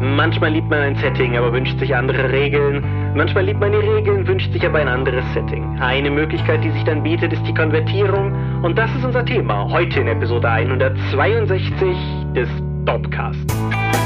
Manchmal liebt man ein Setting, aber wünscht sich andere Regeln. Manchmal liebt man die Regeln, wünscht sich aber ein anderes Setting. Eine Möglichkeit, die sich dann bietet, ist die Konvertierung. Und das ist unser Thema heute in Episode 162 des Dopcast.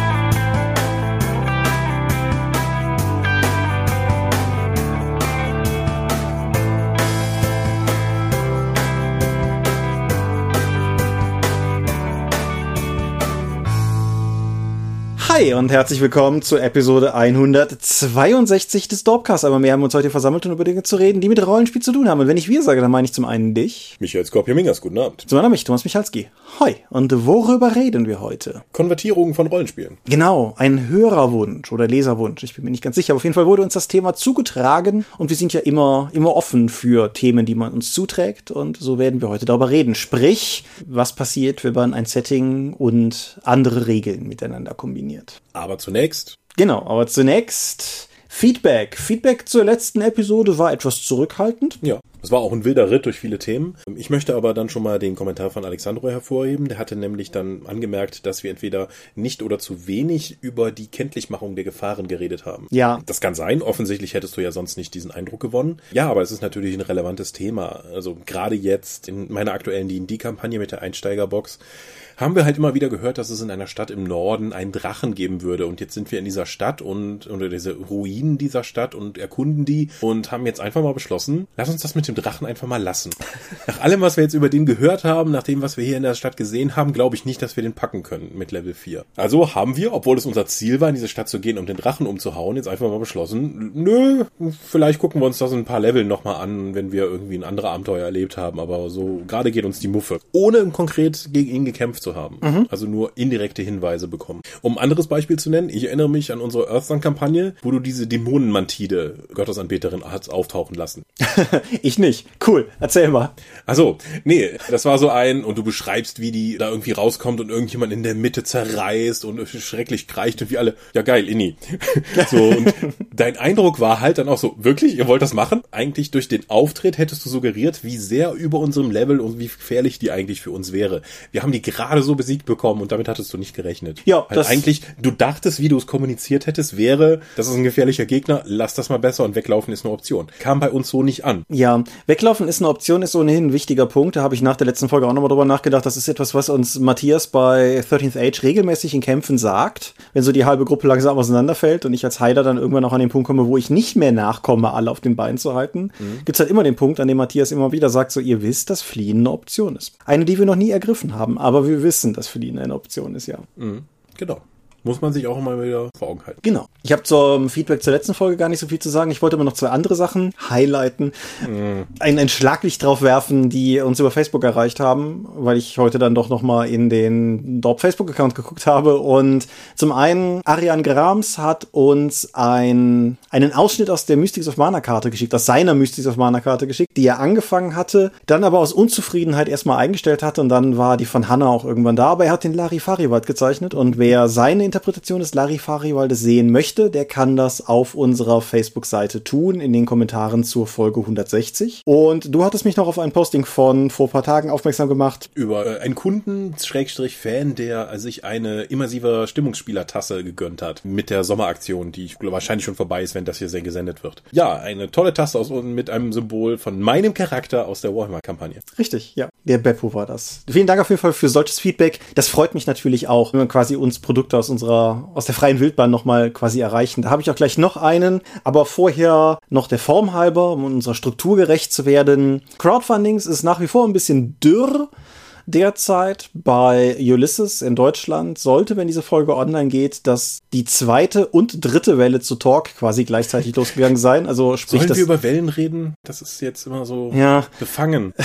Hi und herzlich willkommen zur Episode 162 des Dorpcast. Aber wir haben uns heute versammelt, um über Dinge zu reden, die mit Rollenspiel zu tun haben. Und wenn ich wir sage, dann meine ich zum einen dich. Michael Skorpio-Mingers, guten Abend. Zum anderen mich, Thomas Michalski. Hoi. Und worüber reden wir heute? Konvertierungen von Rollenspielen. Genau, ein Hörerwunsch oder Leserwunsch. Ich bin mir nicht ganz sicher. Aber auf jeden Fall wurde uns das Thema zugetragen und wir sind ja immer, immer offen für Themen, die man uns zuträgt. Und so werden wir heute darüber reden. Sprich, was passiert, wenn man ein Setting und andere Regeln miteinander kombiniert. Aber zunächst. Genau, aber zunächst Feedback. Feedback zur letzten Episode war etwas zurückhaltend. Ja, es war auch ein wilder Ritt durch viele Themen. Ich möchte aber dann schon mal den Kommentar von Alexandro hervorheben. Der hatte nämlich dann angemerkt, dass wir entweder nicht oder zu wenig über die Kenntlichmachung der Gefahren geredet haben. Ja. Das kann sein. Offensichtlich hättest du ja sonst nicht diesen Eindruck gewonnen. Ja, aber es ist natürlich ein relevantes Thema. Also gerade jetzt in meiner aktuellen D&D-Kampagne mit der Einsteigerbox haben wir halt immer wieder gehört, dass es in einer Stadt im Norden einen Drachen geben würde. Und jetzt sind wir in dieser Stadt und unter diese Ruinen dieser Stadt und erkunden die und haben jetzt einfach mal beschlossen, lass uns das mit dem Drachen einfach mal lassen. Nach allem, was wir jetzt über den gehört haben, nach dem, was wir hier in der Stadt gesehen haben, glaube ich nicht, dass wir den packen können mit Level 4. Also haben wir, obwohl es unser Ziel war, in diese Stadt zu gehen, um den Drachen umzuhauen, jetzt einfach mal beschlossen, nö, vielleicht gucken wir uns das in ein paar Leveln nochmal an, wenn wir irgendwie ein anderes Abenteuer erlebt haben, aber so gerade geht uns die Muffe. Ohne konkret gegen ihn gekämpft zu haben. Mhm. Also nur indirekte Hinweise bekommen. Um ein anderes Beispiel zu nennen, ich erinnere mich an unsere Earthsong-Kampagne, wo du diese Dämonenmantide, Gottesanbeterin, hast auftauchen lassen. ich nicht. Cool. Erzähl mal. Also, nee, das war so ein, und du beschreibst, wie die da irgendwie rauskommt und irgendjemand in der Mitte zerreißt und schrecklich kreicht und wie alle, ja geil, Inni. so, und dein Eindruck war halt dann auch so, wirklich, ihr wollt das machen? Eigentlich durch den Auftritt hättest du suggeriert, wie sehr über unserem Level und wie gefährlich die eigentlich für uns wäre. Wir haben die gerade so besiegt bekommen und damit hattest du nicht gerechnet. Ja, halt eigentlich, du dachtest, wie du es kommuniziert hättest, wäre, das ist ein gefährlicher Gegner, lass das mal besser und weglaufen ist eine Option. Kam bei uns so nicht an. Ja, weglaufen ist eine Option, ist ohnehin ein wichtiger Punkt. Da habe ich nach der letzten Folge auch nochmal drüber nachgedacht. Das ist etwas, was uns Matthias bei 13th Age regelmäßig in Kämpfen sagt. Wenn so die halbe Gruppe langsam auseinanderfällt und ich als Heiler dann irgendwann auch an den Punkt komme, wo ich nicht mehr nachkomme, alle auf den Beinen zu halten, mhm. gibt's halt immer den Punkt, an dem Matthias immer wieder sagt, so ihr wisst, dass Fliehen eine Option ist. Eine, die wir noch nie ergriffen haben, aber wir wissen, dass Fliehen eine Option ist, ja. Mhm. Genau. Muss man sich auch immer wieder vor Augen halten. Genau. Ich habe zum Feedback zur letzten Folge gar nicht so viel zu sagen. Ich wollte aber noch zwei andere Sachen highlighten. Mm. Ein, ein Schlaglicht drauf werfen, die uns über Facebook erreicht haben, weil ich heute dann doch noch mal in den Dorp Facebook-Account geguckt habe. Und zum einen, Arian Grams hat uns ein, einen Ausschnitt aus der Mystics of Mana-Karte geschickt, aus seiner Mystics of Mana-Karte geschickt, die er angefangen hatte, dann aber aus Unzufriedenheit erstmal eingestellt hatte und dann war die von Hannah auch irgendwann da. Aber er hat den Larifari-Wald gezeichnet und wer seine Interpretation des Larifari-Waldes sehen möchte, der kann das auf unserer Facebook-Seite tun, in den Kommentaren zur Folge 160. Und du hattest mich noch auf ein Posting von vor ein paar Tagen aufmerksam gemacht. Über äh, einen Kunden, Schrägstrich Fan, der sich eine immersive Stimmungsspieler-Tasse gegönnt hat mit der Sommeraktion, die wahrscheinlich schon vorbei ist, wenn das hier sehr gesendet wird. Ja, eine tolle Tasse aus mit einem Symbol von meinem Charakter aus der Warhammer-Kampagne. Richtig, ja. Der Beppo war das. Vielen Dank auf jeden Fall für solches Feedback. Das freut mich natürlich auch, wenn man quasi uns Produkte aus unserer, aus der freien Wildbahn nochmal quasi erreichen. Da habe ich auch gleich noch einen, aber vorher noch der Form halber, um unserer Struktur gerecht zu werden. Crowdfundings ist nach wie vor ein bisschen dürr derzeit bei Ulysses in Deutschland sollte, wenn diese Folge online geht, dass die zweite und dritte Welle zu Talk quasi gleichzeitig losgegangen sein. Also sprich, Sollen wir über Wellen reden? Das ist jetzt immer so ja. befangen.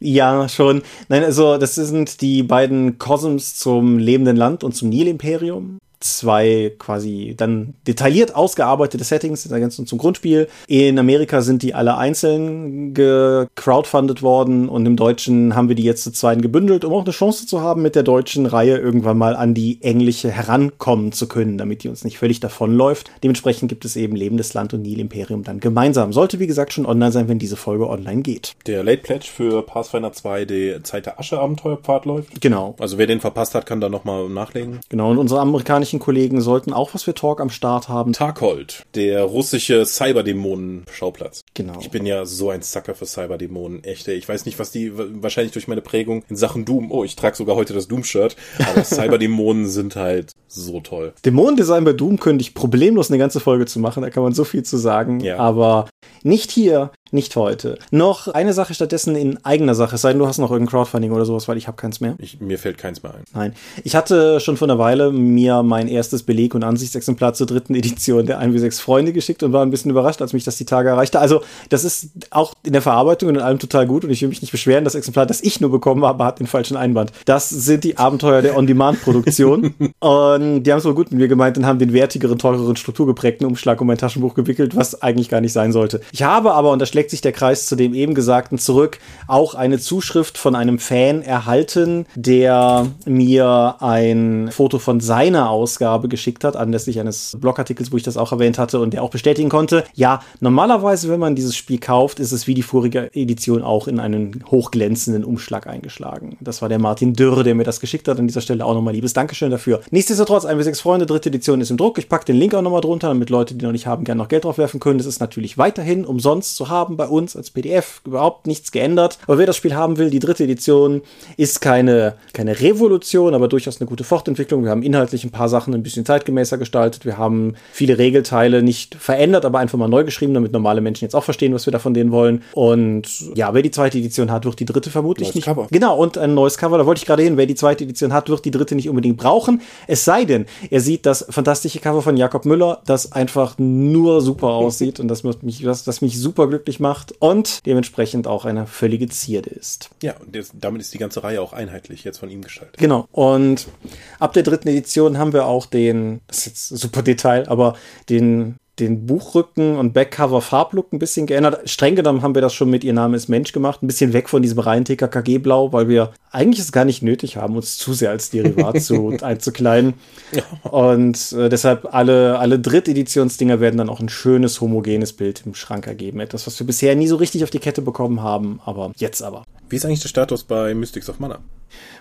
Ja, schon. Nein, also das sind die beiden Cosms zum lebenden Land und zum Nil-Imperium zwei quasi dann detailliert ausgearbeitete Settings ergänzend zum Grundspiel. In Amerika sind die alle einzeln gecrowdfundet worden und im Deutschen haben wir die jetzt zu zweien gebündelt, um auch eine Chance zu haben, mit der deutschen Reihe irgendwann mal an die englische herankommen zu können, damit die uns nicht völlig davonläuft. Dementsprechend gibt es eben Lebendes Land und Nil Imperium dann gemeinsam. Sollte wie gesagt schon online sein, wenn diese Folge online geht. Der Late Pledge für Pathfinder 2, die Zeit der Asche Abenteuerpfad läuft. Genau. Also wer den verpasst hat, kann da nochmal nachlegen. Genau. Und unsere amerikanische amerikanischen Kollegen sollten auch was für Talk am Start haben. Tarkold, der russische Cyberdämonen-Schauplatz. Genau. Ich bin ja so ein Sucker für Cyberdämonen, echte. Ich weiß nicht, was die, wahrscheinlich durch meine Prägung in Sachen Doom, oh, ich trage sogar heute das Doom-Shirt, aber Cyberdämonen sind halt so toll. Dämonendesign bei Doom könnte ich problemlos eine ganze Folge zu machen, da kann man so viel zu sagen, Ja. aber nicht hier, nicht heute. Noch eine Sache stattdessen in eigener Sache, es sei denn, du hast noch irgendein Crowdfunding oder sowas, weil ich habe keins mehr. Ich, mir fällt keins mehr ein. Nein. Ich hatte schon vor einer Weile mir mein erstes Beleg- und Ansichtsexemplar zur dritten Edition der 1W6 Freunde geschickt und war ein bisschen überrascht, als mich das die Tage erreichte. Also, das ist auch in der Verarbeitung und in allem total gut und ich will mich nicht beschweren. Das Exemplar, das ich nur bekommen habe, hat den falschen Einband. Das sind die Abenteuer der On-Demand-Produktion. und die haben es wohl gut mit mir gemeint und haben den wertigeren, teureren, strukturgeprägten Umschlag um mein Taschenbuch gewickelt, was eigentlich gar nicht sein sollte. Ich habe aber, und da schlägt sich der Kreis zu dem eben Gesagten zurück, auch eine Zuschrift von einem Fan erhalten, der mir ein Foto von seiner Ausgabe geschickt hat, anlässlich eines Blogartikels, wo ich das auch erwähnt hatte und der auch bestätigen konnte, ja, normalerweise, wenn man dieses Spiel kauft, ist es wie die vorige Edition auch in einen hochglänzenden Umschlag eingeschlagen. Das war der Martin Dürr, der mir das geschickt hat. An dieser Stelle auch nochmal liebes Dankeschön dafür. Nichtsdestotrotz, 1 Freunde, dritte Edition ist im Druck. Ich packe den Link auch nochmal drunter, damit Leute, die noch nicht haben, gerne noch Geld drauf werfen können. Das ist natürlich weiterhin umsonst zu haben bei uns als PDF. Überhaupt nichts geändert. Aber wer das Spiel haben will, die dritte Edition ist keine, keine Revolution, aber durchaus eine gute Fortentwicklung. Wir haben inhaltlich ein paar Sachen ein bisschen zeitgemäßer gestaltet. Wir haben viele Regelteile nicht verändert, aber einfach mal neu geschrieben, damit normale Menschen jetzt auch verstehen, was wir da von denen wollen. Und ja, wer die zweite Edition hat, wird die dritte vermutlich Neues nicht. Cover. Genau, und ein neues Cover. Da wollte ich gerade hin. Wer die zweite Edition hat, wird die dritte nicht unbedingt brauchen. Es sei denn, er sieht das fantastische Cover von Jakob Müller, das einfach nur super aussieht und das mich, das, das mich super glücklich macht und dementsprechend auch eine völlige Zierde ist. Ja, und das, damit ist die ganze Reihe auch einheitlich jetzt von ihm gestaltet. Genau. Und ab der dritten Edition haben wir auch den, das ist jetzt ein super Detail, aber den den Buchrücken und Backcover Farblook ein bisschen geändert. Streng genommen haben wir das schon mit Ihr Name ist Mensch gemacht. Ein bisschen weg von diesem reinen TKKG-Blau, weil wir eigentlich es gar nicht nötig haben, uns zu sehr als Derivat zu einzukleiden. Und äh, deshalb alle, alle Dritteditionsdinger werden dann auch ein schönes, homogenes Bild im Schrank ergeben. Etwas, was wir bisher nie so richtig auf die Kette bekommen haben, aber jetzt aber. Wie ist eigentlich der Status bei Mystics of Mana?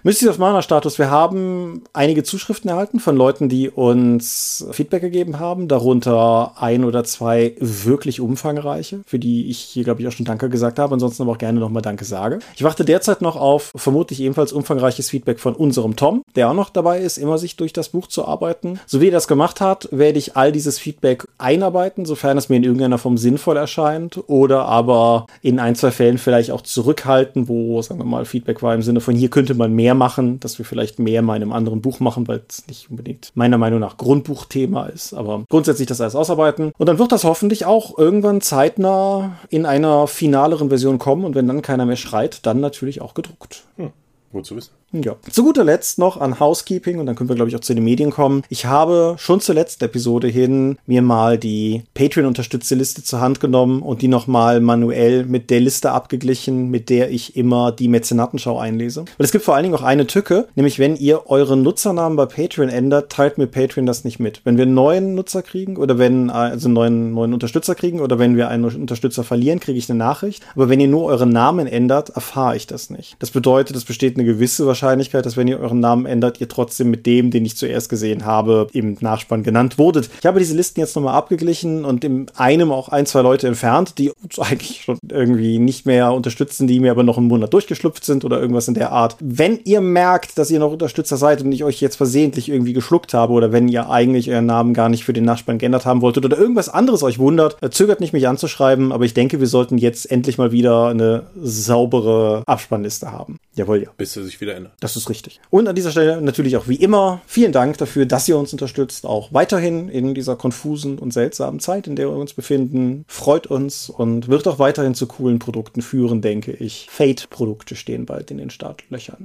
Mystics of Mana Status. Wir haben einige Zuschriften erhalten von Leuten, die uns Feedback gegeben haben, darunter ein oder zwei wirklich umfangreiche, für die ich hier, glaube ich, auch schon Danke gesagt habe, ansonsten aber auch gerne nochmal Danke sage. Ich warte derzeit noch auf vermutlich ebenfalls umfangreiches Feedback von unserem Tom, der auch noch dabei ist, immer sich durch das Buch zu arbeiten. So wie er das gemacht hat, werde ich all dieses Feedback einarbeiten, sofern es mir in irgendeiner Form sinnvoll erscheint oder aber in ein, zwei Fällen vielleicht auch zurückhalten, wo, sagen wir mal, Feedback war im Sinne von hier könnte man mehr machen, dass wir vielleicht mehr in einem anderen Buch machen, weil es nicht unbedingt meiner Meinung nach Grundbuchthema ist. Aber grundsätzlich das alles ausarbeiten. Und dann wird das hoffentlich auch irgendwann zeitnah in einer finaleren Version kommen. Und wenn dann keiner mehr schreit, dann natürlich auch gedruckt. Hm, gut zu wissen. Ja. Zu guter Letzt noch an Housekeeping und dann können wir, glaube ich, auch zu den Medien kommen. Ich habe schon zur letzten Episode hin mir mal die Patreon-unterstützte Liste zur Hand genommen und die nochmal manuell mit der Liste abgeglichen, mit der ich immer die Mäzenatenschau einlese. Weil es gibt vor allen Dingen auch eine Tücke, nämlich wenn ihr euren Nutzernamen bei Patreon ändert, teilt mir Patreon das nicht mit. Wenn wir einen neuen Nutzer kriegen oder wenn, also einen neuen, neuen Unterstützer kriegen oder wenn wir einen Unterstützer verlieren, kriege ich eine Nachricht. Aber wenn ihr nur euren Namen ändert, erfahre ich das nicht. Das bedeutet, es besteht eine gewisse Wahrscheinlichkeit, dass wenn ihr euren Namen ändert, ihr trotzdem mit dem, den ich zuerst gesehen habe, im Nachspann genannt wurdet. Ich habe diese Listen jetzt nochmal abgeglichen und in einem auch ein, zwei Leute entfernt, die uns eigentlich schon irgendwie nicht mehr unterstützen, die mir aber noch einen Monat durchgeschlüpft sind oder irgendwas in der Art. Wenn ihr merkt, dass ihr noch Unterstützer seid und ich euch jetzt versehentlich irgendwie geschluckt habe oder wenn ihr eigentlich euren Namen gar nicht für den Nachspann geändert haben wolltet oder irgendwas anderes euch wundert, äh, zögert nicht mich anzuschreiben, aber ich denke, wir sollten jetzt endlich mal wieder eine saubere Abspannliste haben. Jawohl, ja. Bis er sich wieder ändert. Das ist richtig. Und an dieser Stelle natürlich auch wie immer vielen Dank dafür, dass ihr uns unterstützt, auch weiterhin in dieser konfusen und seltsamen Zeit, in der wir uns befinden. Freut uns und wird auch weiterhin zu coolen Produkten führen, denke ich. Fate-Produkte stehen bald in den Startlöchern.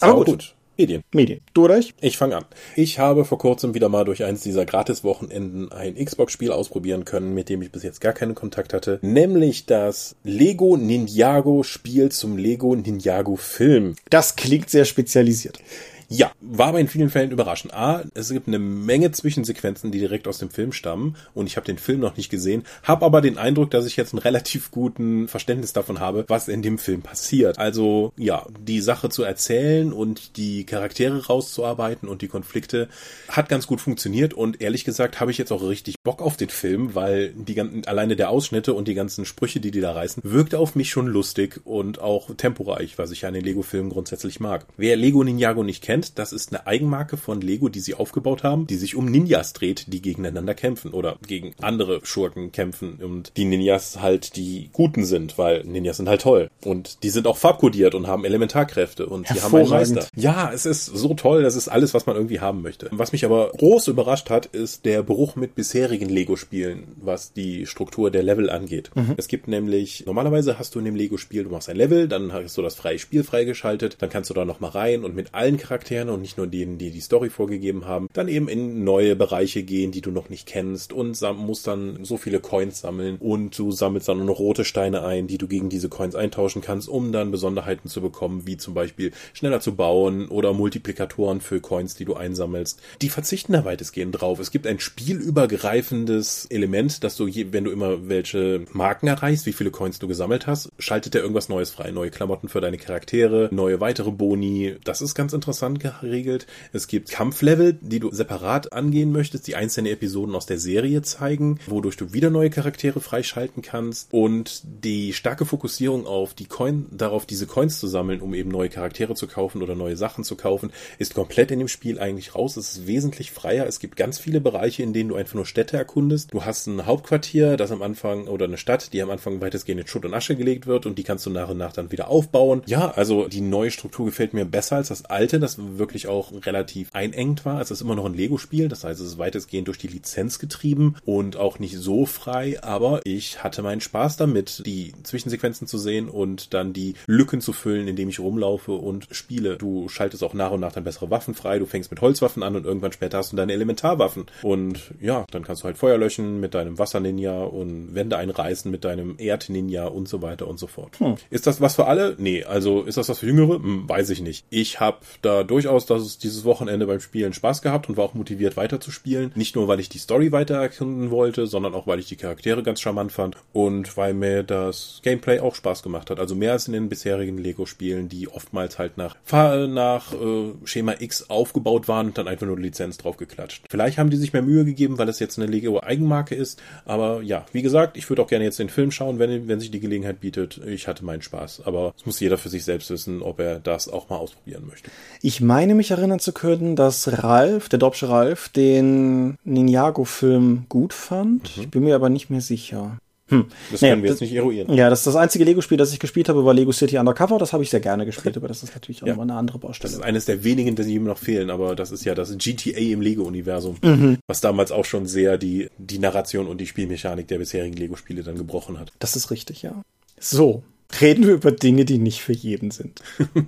Aber, Aber gut. gut. Medien. Medien. Du oder ich? Ich fange an. Ich habe vor kurzem wieder mal durch eins dieser Gratis-Wochenenden ein Xbox-Spiel ausprobieren können, mit dem ich bis jetzt gar keinen Kontakt hatte, nämlich das Lego Ninjago-Spiel zum Lego Ninjago-Film. Das klingt sehr spezialisiert. Ja, war aber in vielen Fällen überraschend. A, es gibt eine Menge Zwischensequenzen, die direkt aus dem Film stammen und ich habe den Film noch nicht gesehen, habe aber den Eindruck, dass ich jetzt einen relativ guten Verständnis davon habe, was in dem Film passiert. Also ja, die Sache zu erzählen und die Charaktere rauszuarbeiten und die Konflikte hat ganz gut funktioniert und ehrlich gesagt habe ich jetzt auch richtig Bock auf den Film, weil die ganzen, alleine der Ausschnitte und die ganzen Sprüche, die die da reißen, wirkt auf mich schon lustig und auch temporeich, was ich an den Lego-Filmen grundsätzlich mag. Wer Lego Ninjago nicht kennt, kennt, das ist eine Eigenmarke von Lego, die sie aufgebaut haben, die sich um Ninjas dreht, die gegeneinander kämpfen oder gegen andere Schurken kämpfen und die Ninjas halt die Guten sind, weil Ninjas sind halt toll und die sind auch farbkodiert und haben Elementarkräfte und die haben einen Meister. Ja, es ist so toll, das ist alles, was man irgendwie haben möchte. Was mich aber groß überrascht hat, ist der Bruch mit bisherigen Lego-Spielen, was die Struktur der Level angeht. Mhm. Es gibt nämlich, normalerweise hast du in dem Lego-Spiel, du machst ein Level, dann hast du das freie Spiel freigeschaltet, dann kannst du da nochmal rein und mit allen Charakteren Charakteren und nicht nur denen, die die Story vorgegeben haben, dann eben in neue Bereiche gehen, die du noch nicht kennst und musst dann so viele Coins sammeln und du sammelst dann noch rote Steine ein, die du gegen diese Coins eintauschen kannst, um dann Besonderheiten zu bekommen, wie zum Beispiel schneller zu bauen oder Multiplikatoren für Coins, die du einsammelst. Die verzichten da weitestgehend drauf. Es gibt ein spielübergreifendes Element, dass du, je, wenn du immer welche Marken erreichst, wie viele Coins du gesammelt hast, schaltet er irgendwas Neues frei. Neue Klamotten für deine Charaktere, neue weitere Boni. Das ist ganz interessant geregelt. Es gibt Kampflevel, die du separat angehen möchtest, die einzelne Episoden aus der Serie zeigen, wodurch du wieder neue Charaktere freischalten kannst und die starke Fokussierung auf die Coin, darauf diese Coins zu sammeln, um eben neue Charaktere zu kaufen oder neue Sachen zu kaufen, ist komplett in dem Spiel eigentlich raus. Es ist wesentlich freier. Es gibt ganz viele Bereiche, in denen du einfach nur Städte erkundest. Du hast ein Hauptquartier, das am Anfang oder eine Stadt, die am Anfang weitestgehend in Schutt und Asche gelegt wird und die kannst du nach und nach dann wieder aufbauen. Ja, also die neue Struktur gefällt mir besser als das alte. Das wirklich auch relativ einengt war. Es ist immer noch ein Lego-Spiel, das heißt, es ist weitestgehend durch die Lizenz getrieben und auch nicht so frei, aber ich hatte meinen Spaß damit, die Zwischensequenzen zu sehen und dann die Lücken zu füllen, indem ich rumlaufe und spiele. Du schaltest auch nach und nach dann bessere Waffen frei, du fängst mit Holzwaffen an und irgendwann später hast du deine Elementarwaffen. Und ja, dann kannst du halt Feuer löschen mit deinem Wasser-Ninja und Wände einreißen mit deinem Erd-Ninja und so weiter und so fort. Hm. Ist das was für alle? Nee, also ist das was für Jüngere? Hm, weiß ich nicht. Ich habe da durchaus dass es dieses Wochenende beim Spielen Spaß gehabt und war auch motiviert weiterzuspielen. Nicht nur, weil ich die Story weiter wollte, sondern auch, weil ich die Charaktere ganz charmant fand und weil mir das Gameplay auch Spaß gemacht hat. Also mehr als in den bisherigen Lego-Spielen, die oftmals halt nach, nach äh, Schema X aufgebaut waren und dann einfach nur Lizenz draufgeklatscht. Vielleicht haben die sich mehr Mühe gegeben, weil es jetzt eine Lego-Eigenmarke ist. Aber ja, wie gesagt, ich würde auch gerne jetzt den Film schauen, wenn, wenn sich die Gelegenheit bietet. Ich hatte meinen Spaß. Aber es muss jeder für sich selbst wissen, ob er das auch mal ausprobieren möchte. Ich meine mich erinnern zu können, dass Ralf, der Dobsche Ralf, den Ninjago-Film gut fand. Mhm. Ich bin mir aber nicht mehr sicher. Hm. Das naja, können wir jetzt nicht eruieren. Ja, das, das einzige Lego-Spiel, das ich gespielt habe, war Lego City Undercover. Das habe ich sehr gerne gespielt, aber das ist natürlich auch ja. nochmal eine andere Baustelle. Das ist eines der wenigen, die ihm noch fehlen, aber das ist ja das GTA im Lego-Universum, mhm. was damals auch schon sehr die, die Narration und die Spielmechanik der bisherigen Lego-Spiele dann gebrochen hat. Das ist richtig, ja. So, reden wir über Dinge, die nicht für jeden sind.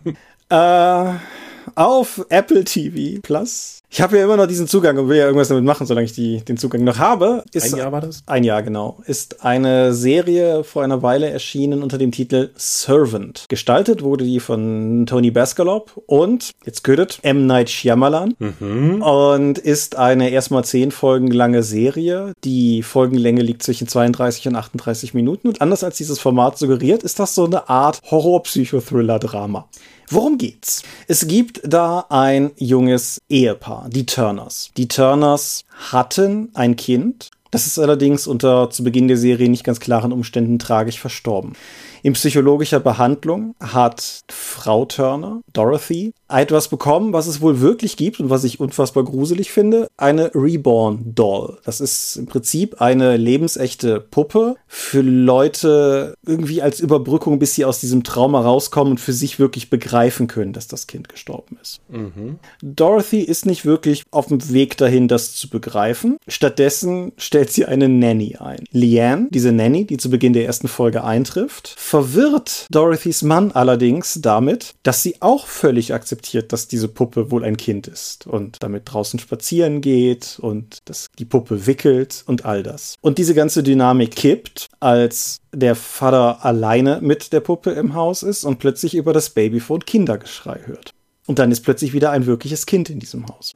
äh auf Apple TV Plus. Ich habe ja immer noch diesen Zugang und will ja irgendwas damit machen, solange ich die, den Zugang noch habe. Ist ein Jahr war das? Ein Jahr, genau. Ist eine Serie vor einer Weile erschienen unter dem Titel Servant. Gestaltet wurde die von Tony Baskalop und, jetzt gehört M. Night Shyamalan. Mhm. Und ist eine erstmal zehn Folgen lange Serie. Die Folgenlänge liegt zwischen 32 und 38 Minuten. Und anders als dieses Format suggeriert, ist das so eine Art Horror-Psychothriller-Drama. Worum geht's? Es gibt da ein junges Ehepaar, die Turners. Die Turners hatten ein Kind. Das ist allerdings unter zu Beginn der Serie nicht ganz klaren Umständen tragisch verstorben. In psychologischer Behandlung hat Frau Turner, Dorothy, etwas bekommen, was es wohl wirklich gibt und was ich unfassbar gruselig finde. Eine Reborn Doll. Das ist im Prinzip eine lebensechte Puppe für Leute irgendwie als Überbrückung, bis sie aus diesem Trauma rauskommen und für sich wirklich begreifen können, dass das Kind gestorben ist. Mhm. Dorothy ist nicht wirklich auf dem Weg dahin, das zu begreifen. Stattdessen stellt sie eine Nanny ein. Leanne, diese Nanny, die zu Beginn der ersten Folge eintrifft, verwirrt Dorothys Mann allerdings damit, dass sie auch völlig akzeptiert, dass diese Puppe wohl ein Kind ist und damit draußen spazieren geht und dass die Puppe wickelt und all das. Und diese ganze Dynamik kippt, als der Vater alleine mit der Puppe im Haus ist und plötzlich über das Babyphone Kindergeschrei hört. und dann ist plötzlich wieder ein wirkliches Kind in diesem Haus.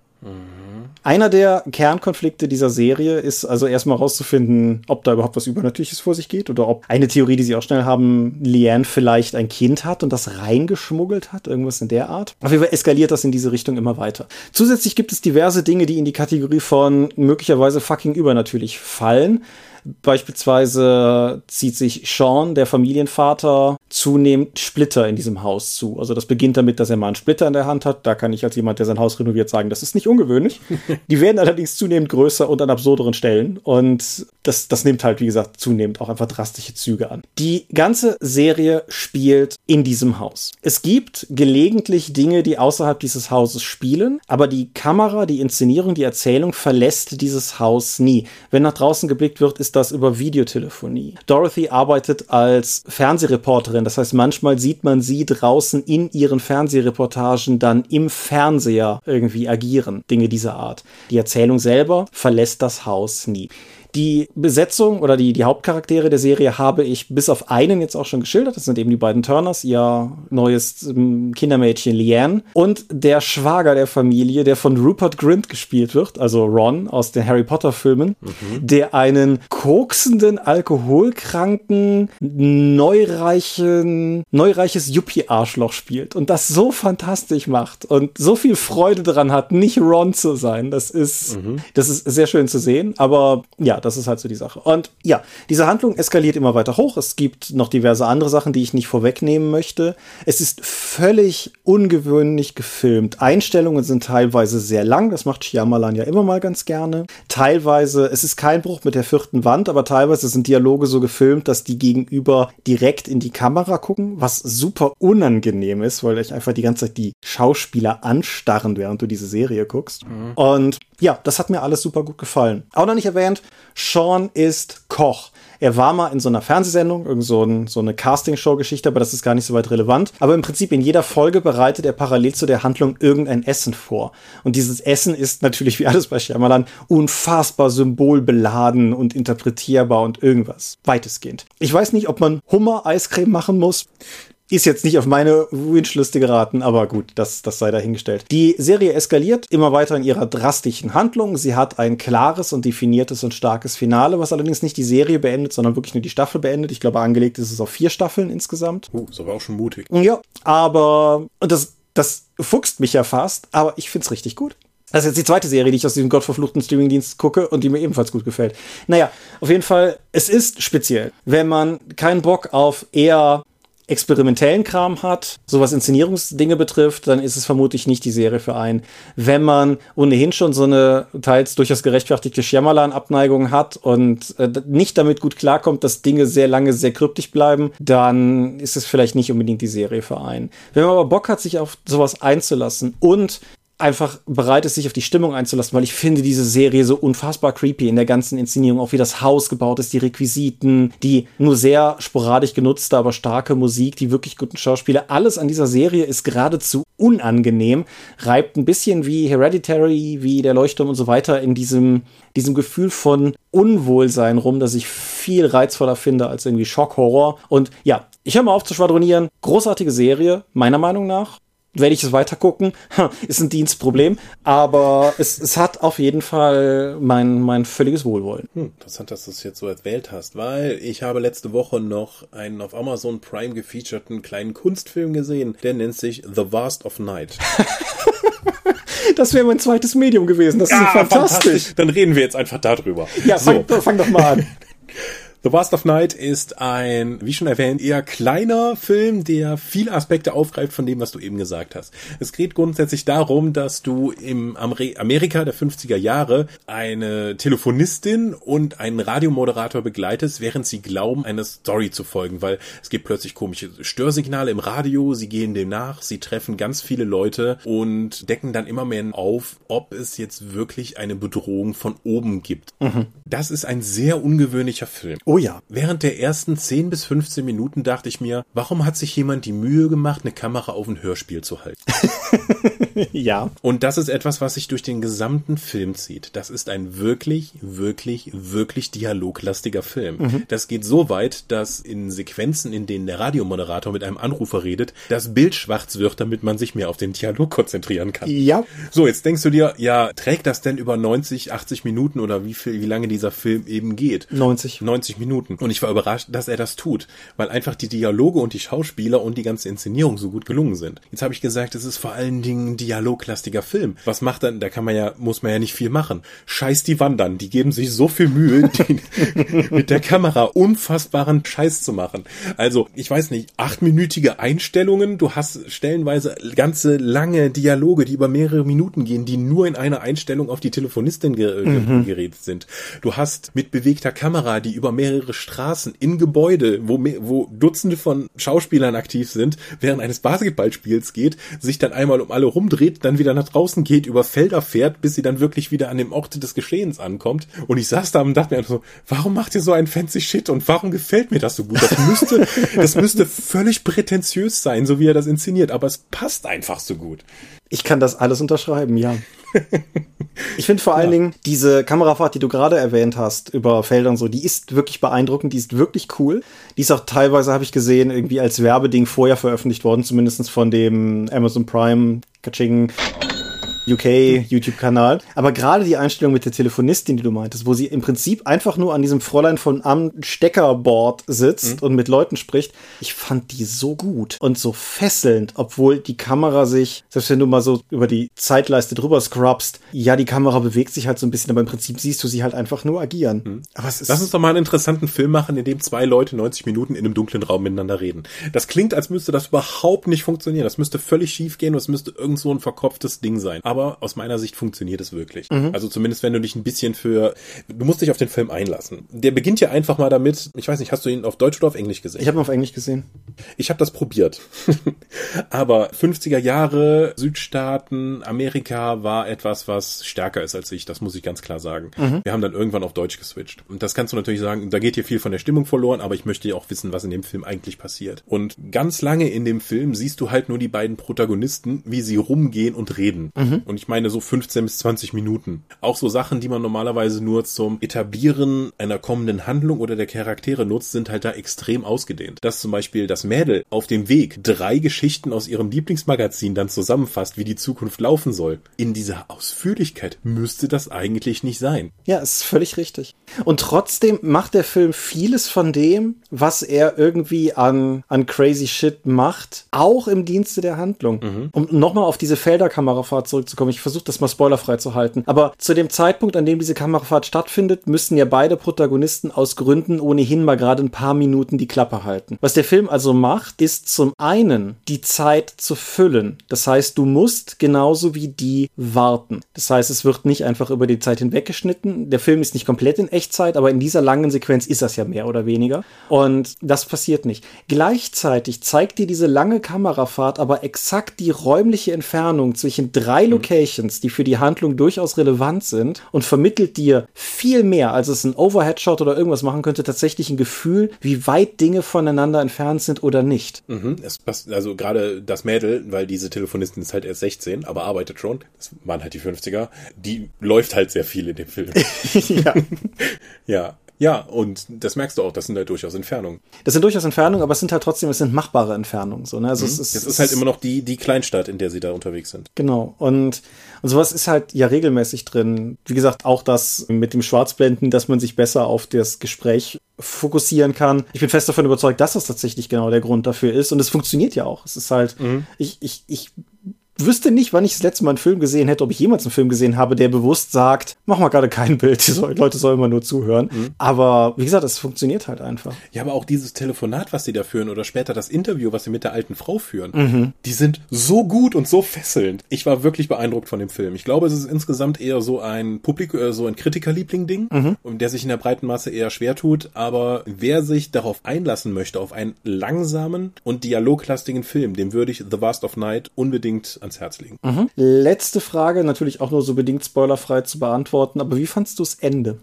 Einer der Kernkonflikte dieser Serie ist also erstmal rauszufinden, ob da überhaupt was Übernatürliches vor sich geht oder ob eine Theorie, die sie auch schnell haben, Leanne vielleicht ein Kind hat und das reingeschmuggelt hat, irgendwas in der Art. Auf jeden Fall eskaliert das in diese Richtung immer weiter. Zusätzlich gibt es diverse Dinge, die in die Kategorie von möglicherweise fucking übernatürlich fallen. Beispielsweise zieht sich Sean, der Familienvater, zunehmend Splitter in diesem Haus zu. Also das beginnt damit, dass er mal einen Splitter in der Hand hat. Da kann ich als jemand, der sein Haus renoviert, sagen, das ist nicht ungewöhnlich. Die werden allerdings zunehmend größer und an absurderen Stellen. Und das, das nimmt halt, wie gesagt, zunehmend auch einfach drastische Züge an. Die ganze Serie spielt in diesem Haus. Es gibt gelegentlich Dinge, die außerhalb dieses Hauses spielen, aber die Kamera, die Inszenierung, die Erzählung verlässt dieses Haus nie. Wenn nach draußen geblickt wird, ist das über Videotelefonie. Dorothy arbeitet als Fernsehreporterin, das heißt, manchmal sieht man sie draußen in ihren Fernsehreportagen dann im Fernseher irgendwie agieren. Dinge dieser Art. Die Erzählung selber verlässt das Haus nie. Die Besetzung oder die, die Hauptcharaktere der Serie habe ich bis auf einen jetzt auch schon geschildert. Das sind eben die beiden Turners, ihr neues ähm, Kindermädchen Leanne und der Schwager der Familie, der von Rupert Grint gespielt wird, also Ron aus den Harry Potter Filmen, mhm. der einen koksenden, alkoholkranken, neureichen, neureiches Yuppie-Arschloch spielt und das so fantastisch macht und so viel Freude daran hat, nicht Ron zu sein. Das ist, mhm. das ist sehr schön zu sehen, aber ja, das ist halt so die Sache. Und ja, diese Handlung eskaliert immer weiter hoch. Es gibt noch diverse andere Sachen, die ich nicht vorwegnehmen möchte. Es ist völlig ungewöhnlich gefilmt. Einstellungen sind teilweise sehr lang. Das macht Shyamalan ja immer mal ganz gerne. Teilweise, es ist kein Bruch mit der vierten Wand, aber teilweise sind Dialoge so gefilmt, dass die Gegenüber direkt in die Kamera gucken, was super unangenehm ist, weil ich einfach die ganze Zeit die Schauspieler anstarren, während du diese Serie guckst. Mhm. Und ja, das hat mir alles super gut gefallen. Auch noch nicht erwähnt, Sean ist Koch. Er war mal in so einer Fernsehsendung, irgend so, ein, so eine Castingshow-Geschichte, aber das ist gar nicht so weit relevant. Aber im Prinzip in jeder Folge bereitet er parallel zu der Handlung irgendein Essen vor. Und dieses Essen ist natürlich wie alles bei Shyamalan unfassbar symbolbeladen und interpretierbar und irgendwas. Weitestgehend. Ich weiß nicht, ob man Hummer-Eiscreme machen muss. Ist jetzt nicht auf meine Wunschliste geraten, aber gut, das, das sei dahingestellt. Die Serie eskaliert immer weiter in ihrer drastischen Handlung. Sie hat ein klares und definiertes und starkes Finale, was allerdings nicht die Serie beendet, sondern wirklich nur die Staffel beendet. Ich glaube, angelegt ist es auf vier Staffeln insgesamt. Uh, ist aber auch schon mutig. Ja, aber und das, das fuchst mich ja fast, aber ich find's richtig gut. Das ist jetzt die zweite Serie, die ich aus diesem gottverfluchten Streamingdienst gucke und die mir ebenfalls gut gefällt. Naja, auf jeden Fall, es ist speziell. Wenn man keinen Bock auf eher experimentellen Kram hat, so was Inszenierungsdinge betrifft, dann ist es vermutlich nicht die Serie für einen. Wenn man ohnehin schon so eine teils durchaus gerechtfertigte Shyamalan-Abneigung hat und äh, nicht damit gut klarkommt, dass Dinge sehr lange sehr kryptisch bleiben, dann ist es vielleicht nicht unbedingt die Serie für einen. Wenn man aber Bock hat, sich auf sowas einzulassen und einfach bereit ist, sich auf die Stimmung einzulassen, weil ich finde diese Serie so unfassbar creepy in der ganzen Inszenierung, auch wie das Haus gebaut ist, die Requisiten, die nur sehr sporadisch genutzte, aber starke Musik, die wirklich guten Schauspieler. Alles an dieser Serie ist geradezu unangenehm, reibt ein bisschen wie Hereditary, wie der Leuchtturm und so weiter in diesem, diesem Gefühl von Unwohlsein rum, das ich viel reizvoller finde als irgendwie Schockhorror. Und ja, ich höre mal auf zu schwadronieren. Großartige Serie, meiner Meinung nach werde ich es weiter gucken. Ist ein Dienstproblem. Aber es, es hat auf jeden Fall mein, mein völliges Wohlwollen. Hm, interessant, dass du es jetzt so erwählt hast, weil ich habe letzte Woche noch einen auf Amazon Prime gefeaturten kleinen Kunstfilm gesehen. Der nennt sich The Vast of Night. das wäre mein zweites Medium gewesen. Das ist fantastisch. fantastisch. Dann reden wir jetzt einfach darüber. Ja, fang, so. fang doch mal an. The Last of Night ist ein, wie schon erwähnt, eher kleiner Film, der viele Aspekte aufgreift von dem, was du eben gesagt hast. Es geht grundsätzlich darum, dass du im Amerika der 50er Jahre eine Telefonistin und einen Radiomoderator begleitest, während sie glauben, einer Story zu folgen, weil es gibt plötzlich komische Störsignale im Radio, sie gehen dem nach, sie treffen ganz viele Leute und decken dann immer mehr auf, ob es jetzt wirklich eine Bedrohung von oben gibt. Mhm. Das ist ein sehr ungewöhnlicher Film. Oh ja. Während der ersten 10 bis 15 Minuten dachte ich mir, warum hat sich jemand die Mühe gemacht, eine Kamera auf ein Hörspiel zu halten? ja. Und das ist etwas, was sich durch den gesamten Film zieht. Das ist ein wirklich, wirklich, wirklich dialoglastiger Film. Mhm. Das geht so weit, dass in Sequenzen, in denen der Radiomoderator mit einem Anrufer redet, das Bild schwarz wird, damit man sich mehr auf den Dialog konzentrieren kann. Ja. So, jetzt denkst du dir, ja, trägt das denn über 90, 80 Minuten oder wie viel, wie lange dieser Film eben geht? 90. 90 Minuten. Und ich war überrascht, dass er das tut, weil einfach die Dialoge und die Schauspieler und die ganze Inszenierung so gut gelungen sind. Jetzt habe ich gesagt, es ist vor allen Dingen dialoglastiger Film. Was macht dann, da kann man ja, muss man ja nicht viel machen. Scheiß die Wandern, die geben sich so viel Mühe, die, mit der Kamera unfassbaren Scheiß zu machen. Also, ich weiß nicht, achtminütige Einstellungen, du hast stellenweise ganze lange Dialoge, die über mehrere Minuten gehen, die nur in einer Einstellung auf die Telefonistin ge mhm. geredet sind. Du hast mit bewegter Kamera, die über mehrere Straßen in Gebäude, wo, wo Dutzende von Schauspielern aktiv sind, während eines Basketballspiels geht, sich dann einmal um alle rumdreht, dann wieder nach draußen geht, über Felder fährt, bis sie dann wirklich wieder an dem Ort des Geschehens ankommt. Und ich saß da und dachte mir einfach so, warum macht ihr so ein fancy Shit und warum gefällt mir das so gut? Das müsste, das müsste völlig prätentiös sein, so wie er das inszeniert, aber es passt einfach so gut. Ich kann das alles unterschreiben, ja. Ich finde vor allen ja. Dingen diese Kamerafahrt, die du gerade erwähnt hast, über Felder und so, die ist wirklich beeindruckend, die ist wirklich cool. Die ist auch teilweise, habe ich gesehen, irgendwie als Werbeding vorher veröffentlicht worden, zumindest von dem Amazon Prime Kaching UK YouTube-Kanal. Aber gerade die Einstellung mit der Telefonistin, die du meintest, wo sie im Prinzip einfach nur an diesem Fräulein von am Steckerboard sitzt mhm. und mit Leuten spricht, ich fand die so gut und so fesselnd, obwohl die Kamera sich, selbst wenn du mal so über die Zeitleiste drüber scrubst, ja, die Kamera bewegt sich halt so ein bisschen, aber im Prinzip siehst du sie halt einfach nur agieren. Mhm. Aber es ist Lass uns doch mal einen interessanten Film machen, in dem zwei Leute 90 Minuten in einem dunklen Raum miteinander reden. Das klingt, als müsste das überhaupt nicht funktionieren. Das müsste völlig schief gehen und es müsste irgend so ein verkopftes Ding sein aber aus meiner Sicht funktioniert es wirklich. Mhm. Also zumindest wenn du dich ein bisschen für, du musst dich auf den Film einlassen. Der beginnt ja einfach mal damit, ich weiß nicht, hast du ihn auf Deutsch oder auf Englisch gesehen? Ich habe ihn auf Englisch gesehen. Ich habe das probiert. aber 50er Jahre, Südstaaten, Amerika war etwas, was stärker ist als ich, das muss ich ganz klar sagen. Mhm. Wir haben dann irgendwann auf Deutsch geswitcht. Und das kannst du natürlich sagen, da geht hier viel von der Stimmung verloren, aber ich möchte ja auch wissen, was in dem Film eigentlich passiert. Und ganz lange in dem Film siehst du halt nur die beiden Protagonisten, wie sie rumgehen und reden. Mhm. Und ich meine so 15 bis 20 Minuten. Auch so Sachen, die man normalerweise nur zum Etablieren einer kommenden Handlung oder der Charaktere nutzt, sind halt da extrem ausgedehnt. Dass zum Beispiel das Mädel auf dem Weg drei Geschichten aus ihrem Lieblingsmagazin dann zusammenfasst, wie die Zukunft laufen soll. In dieser Ausführlichkeit müsste das eigentlich nicht sein. Ja, ist völlig richtig. Und trotzdem macht der Film vieles von dem, was er irgendwie an, an crazy shit macht, auch im Dienste der Handlung. Mhm. Um nochmal auf diese Felderkamerafahrt zurückzukommen, zurückzukommen. Ich versuche das mal spoilerfrei zu halten. Aber zu dem Zeitpunkt, an dem diese Kamerafahrt stattfindet, müssen ja beide Protagonisten aus Gründen ohnehin mal gerade ein paar Minuten die Klappe halten. Was der Film also macht, ist zum einen die Zeit zu füllen. Das heißt, du musst genauso wie die warten. Das heißt, es wird nicht einfach über die Zeit hinweggeschnitten. Der Film ist nicht komplett in Echtzeit, aber in dieser langen Sequenz ist das ja mehr oder weniger. Und das passiert nicht. Gleichzeitig zeigt dir diese lange Kamerafahrt aber exakt die räumliche Entfernung zwischen drei Locations Locations, die für die Handlung durchaus relevant sind und vermittelt dir viel mehr, als es ein Overhead-Shot oder irgendwas machen könnte, tatsächlich ein Gefühl, wie weit Dinge voneinander entfernt sind oder nicht. Mhm, es passt, also gerade das Mädel, weil diese Telefonistin ist halt erst 16, aber arbeitet schon, das waren halt die 50er, die läuft halt sehr viel in dem Film. ja. ja. Ja, und das merkst du auch, das sind halt durchaus Entfernungen. Das sind durchaus Entfernungen, aber es sind halt trotzdem, es sind machbare Entfernungen. So, ne? also mhm. es ist, das ist halt immer noch die, die Kleinstadt, in der sie da unterwegs sind. Genau. Und, und sowas ist halt ja regelmäßig drin. Wie gesagt, auch das mit dem Schwarzblenden, dass man sich besser auf das Gespräch fokussieren kann. Ich bin fest davon überzeugt, dass das tatsächlich genau der Grund dafür ist. Und es funktioniert ja auch. Es ist halt, mhm. ich, ich, ich wüsste nicht, wann ich das letzte Mal einen Film gesehen hätte, ob ich jemals einen Film gesehen habe, der bewusst sagt, mach mal gerade kein Bild, die Leute sollen immer nur zuhören. Mhm. Aber wie gesagt, es funktioniert halt einfach. Ja, aber auch dieses Telefonat, was sie da führen oder später das Interview, was sie mit der alten Frau führen, mhm. die sind so gut und so fesselnd. Ich war wirklich beeindruckt von dem Film. Ich glaube, es ist insgesamt eher so ein Publikum, äh, so ein Kritikerliebling-Ding, mhm. der sich in der breiten Masse eher schwer tut. Aber wer sich darauf einlassen möchte, auf einen langsamen und dialoglastigen Film, dem würde ich The Vast of Night unbedingt ans Herz legen. Mhm. Letzte Frage, natürlich auch nur so bedingt spoilerfrei zu beantworten, aber wie fandst du das Ende?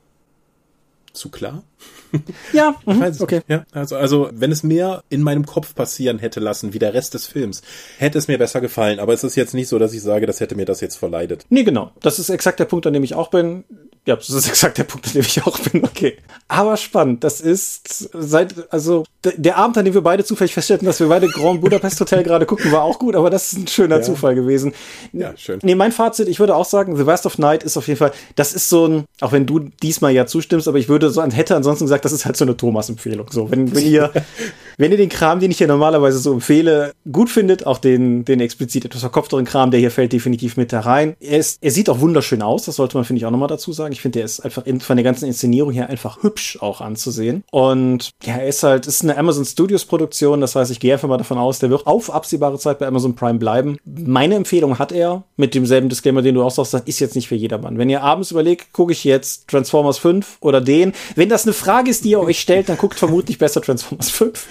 zu klar. Ja, mhm, okay. Ja, also, also, wenn es mehr in meinem Kopf passieren hätte lassen, wie der Rest des Films, hätte es mir besser gefallen. Aber es ist jetzt nicht so, dass ich sage, das hätte mir das jetzt verleidet. Nee, genau. Das ist exakt der Punkt, an dem ich auch bin. Ja, das ist exakt der Punkt, an dem ich auch bin. Okay. Aber spannend. Das ist seit, also, der Abend, an dem wir beide zufällig feststellten, dass wir beide Grand Budapest Hotel gerade gucken, war auch gut, aber das ist ein schöner ja. Zufall gewesen. Ja, schön. Nee, mein Fazit, ich würde auch sagen, The West of Night ist auf jeden Fall, das ist so ein, auch wenn du diesmal ja zustimmst, aber ich würde so, hätte ansonsten gesagt, das ist halt so eine Thomas-Empfehlung. So, wenn, wenn ihr, wenn ihr den Kram, den ich hier normalerweise so empfehle, gut findet, auch den, den explizit etwas verkopfteren Kram, der hier fällt definitiv mit da rein. Er ist, er sieht auch wunderschön aus, das sollte man, finde ich, auch nochmal dazu sagen. Ich finde, der ist einfach in, von der ganzen Inszenierung her einfach hübsch auch anzusehen. Und ja, er ist halt, ist eine Amazon Studios Produktion, das heißt, ich gehe einfach mal davon aus, der wird auf absehbare Zeit bei Amazon Prime bleiben. Meine Empfehlung hat er, mit demselben Disclaimer, den du auch sagst, das ist jetzt nicht für jedermann. Wenn ihr abends überlegt, gucke ich jetzt Transformers 5 oder den. Wenn das eine Frage ist, die ihr euch stellt, dann guckt vermutlich besser Transformers 5.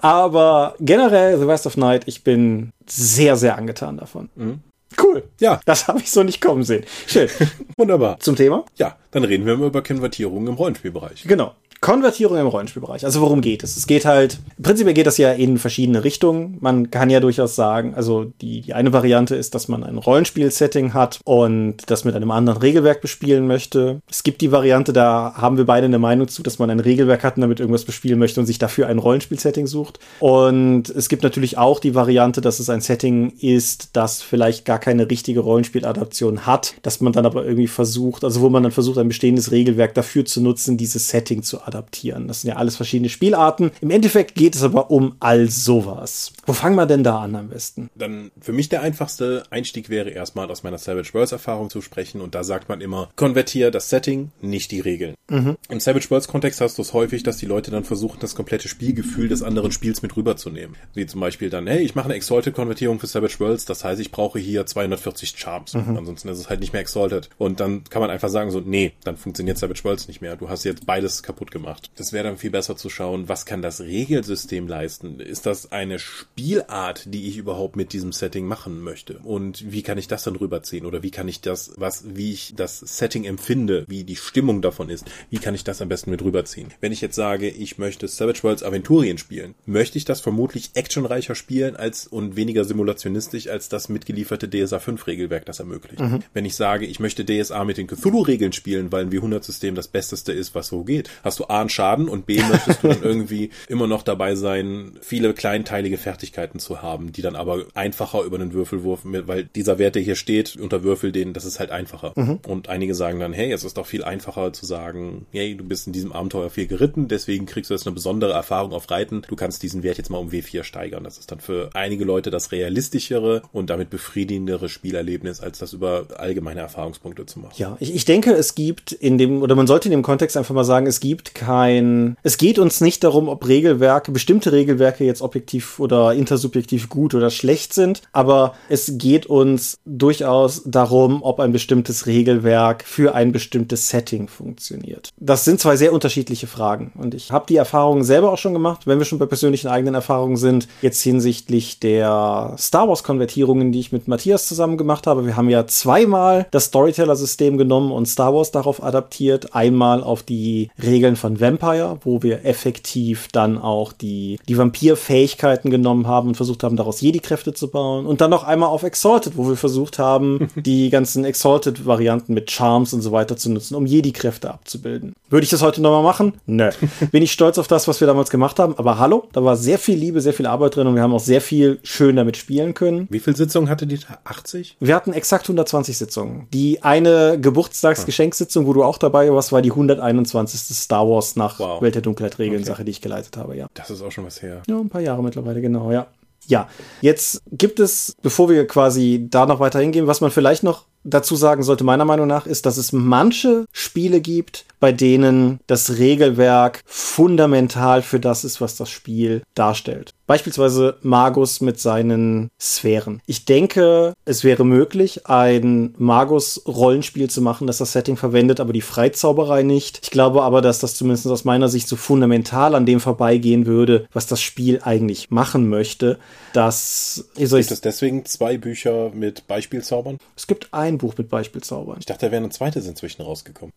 Aber generell The West of Night, ich bin sehr, sehr angetan davon. Mhm. Cool. Ja. Das habe ich so nicht kommen sehen. Schön. Wunderbar. Zum Thema? Ja, dann reden wir mal über Konvertierungen im Rollenspielbereich. Genau. Konvertierung im Rollenspielbereich. Also worum geht es? Es geht halt, prinzipiell geht das ja in verschiedene Richtungen. Man kann ja durchaus sagen, also die, die eine Variante ist, dass man ein Rollenspiel-Setting hat und das mit einem anderen Regelwerk bespielen möchte. Es gibt die Variante, da haben wir beide eine Meinung zu, dass man ein Regelwerk hat und damit irgendwas bespielen möchte und sich dafür ein Rollenspiel-Setting sucht. Und es gibt natürlich auch die Variante, dass es ein Setting ist, das vielleicht gar keine richtige Rollenspieladaption hat, dass man dann aber irgendwie versucht, also wo man dann versucht, ein bestehendes Regelwerk dafür zu nutzen, dieses Setting zu adaptieren adaptieren. Das sind ja alles verschiedene Spielarten. Im Endeffekt geht es aber um all sowas. Wo fangen wir denn da an am besten? Dann für mich der einfachste Einstieg wäre erstmal aus meiner Savage Worlds Erfahrung zu sprechen und da sagt man immer, konvertiere das Setting, nicht die Regeln. Mhm. Im Savage Worlds Kontext hast du es häufig, dass die Leute dann versuchen, das komplette Spielgefühl des anderen Spiels mit rüberzunehmen. Wie zum Beispiel dann, hey, ich mache eine Exalted-Konvertierung für Savage Worlds, das heißt, ich brauche hier 240 Charms. Mhm. Ansonsten ist es halt nicht mehr Exalted. Und dann kann man einfach sagen so, nee, dann funktioniert Savage Worlds nicht mehr. Du hast jetzt beides kaputt gemacht gemacht. Das wäre dann viel besser zu schauen, was kann das Regelsystem leisten? Ist das eine Spielart, die ich überhaupt mit diesem Setting machen möchte? Und wie kann ich das dann rüberziehen? Oder wie kann ich das, was, wie ich das Setting empfinde, wie die Stimmung davon ist, wie kann ich das am besten mit rüberziehen? Wenn ich jetzt sage, ich möchte Savage Worlds Aventurien spielen, möchte ich das vermutlich actionreicher spielen als und weniger simulationistisch als das mitgelieferte DSA 5 Regelwerk das ermöglicht. Mhm. Wenn ich sage, ich möchte DSA mit den Cthulhu-Regeln spielen, weil ein W100-System das Besteste ist, was so geht, hast du A, einen Schaden und B, möchtest du dann irgendwie immer noch dabei sein, viele kleinteilige Fertigkeiten zu haben, die dann aber einfacher über einen Würfelwurf, weil dieser Wert, der hier steht, unter Würfel, den, das ist halt einfacher. Mhm. Und einige sagen dann, hey, es ist doch viel einfacher zu sagen, hey, du bist in diesem Abenteuer viel geritten, deswegen kriegst du jetzt eine besondere Erfahrung auf Reiten, du kannst diesen Wert jetzt mal um W4 steigern. Das ist dann für einige Leute das realistischere und damit befriedigendere Spielerlebnis, als das über allgemeine Erfahrungspunkte zu machen. Ja, ich, ich denke, es gibt in dem, oder man sollte in dem Kontext einfach mal sagen, es gibt kein, es geht uns nicht darum, ob Regelwerke, bestimmte Regelwerke jetzt objektiv oder intersubjektiv gut oder schlecht sind, aber es geht uns durchaus darum, ob ein bestimmtes Regelwerk für ein bestimmtes Setting funktioniert. Das sind zwei sehr unterschiedliche Fragen und ich habe die Erfahrungen selber auch schon gemacht, wenn wir schon bei persönlichen eigenen Erfahrungen sind, jetzt hinsichtlich der Star Wars Konvertierungen, die ich mit Matthias zusammen gemacht habe. Wir haben ja zweimal das Storyteller-System genommen und Star Wars darauf adaptiert, einmal auf die Regeln von Vampire, wo wir effektiv dann auch die, die Vampir-Fähigkeiten genommen haben und versucht haben, daraus Jedi-Kräfte zu bauen. Und dann noch einmal auf Exalted, wo wir versucht haben, die ganzen Exalted-Varianten mit Charms und so weiter zu nutzen, um Jedi-Kräfte abzubilden. Würde ich das heute nochmal machen? Nö. Bin ich stolz auf das, was wir damals gemacht haben, aber hallo, da war sehr viel Liebe, sehr viel Arbeit drin und wir haben auch sehr viel schön damit spielen können. Wie viele Sitzungen hatte die? 80? Wir hatten exakt 120 Sitzungen. Die eine Geburtstagsgeschenksitzung, wo du auch dabei warst, war die 121. Star Wars Wars nach wow. Welt der Dunkelheit Regeln, okay. Sache, die ich geleitet habe, ja. Das ist auch schon was her. Ja, ein paar Jahre mittlerweile, genau, ja. Ja, jetzt gibt es, bevor wir quasi da noch weiter hingehen, was man vielleicht noch dazu sagen sollte, meiner Meinung nach, ist, dass es manche Spiele gibt, bei denen das Regelwerk fundamental für das ist, was das Spiel darstellt. Beispielsweise Magus mit seinen Sphären. Ich denke, es wäre möglich, ein Magus-Rollenspiel zu machen, das das Setting verwendet, aber die Freizauberei nicht. Ich glaube aber, dass das zumindest aus meiner Sicht so fundamental an dem vorbeigehen würde, was das Spiel eigentlich machen möchte, dass... Gibt es deswegen zwei Bücher mit Beispielzaubern? Es gibt ein Buch mit Beispielzaubern. Ich dachte, da wären ein zweites inzwischen rausgekommen.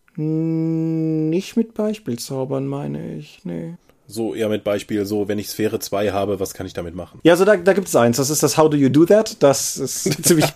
Nicht mit Beispielzaubern, meine ich. Nee. So eher mit Beispiel, so wenn ich Sphäre 2 habe, was kann ich damit machen? Ja, also da, da gibt es eins. Das ist das How Do You Do That? Das ist ziemlich.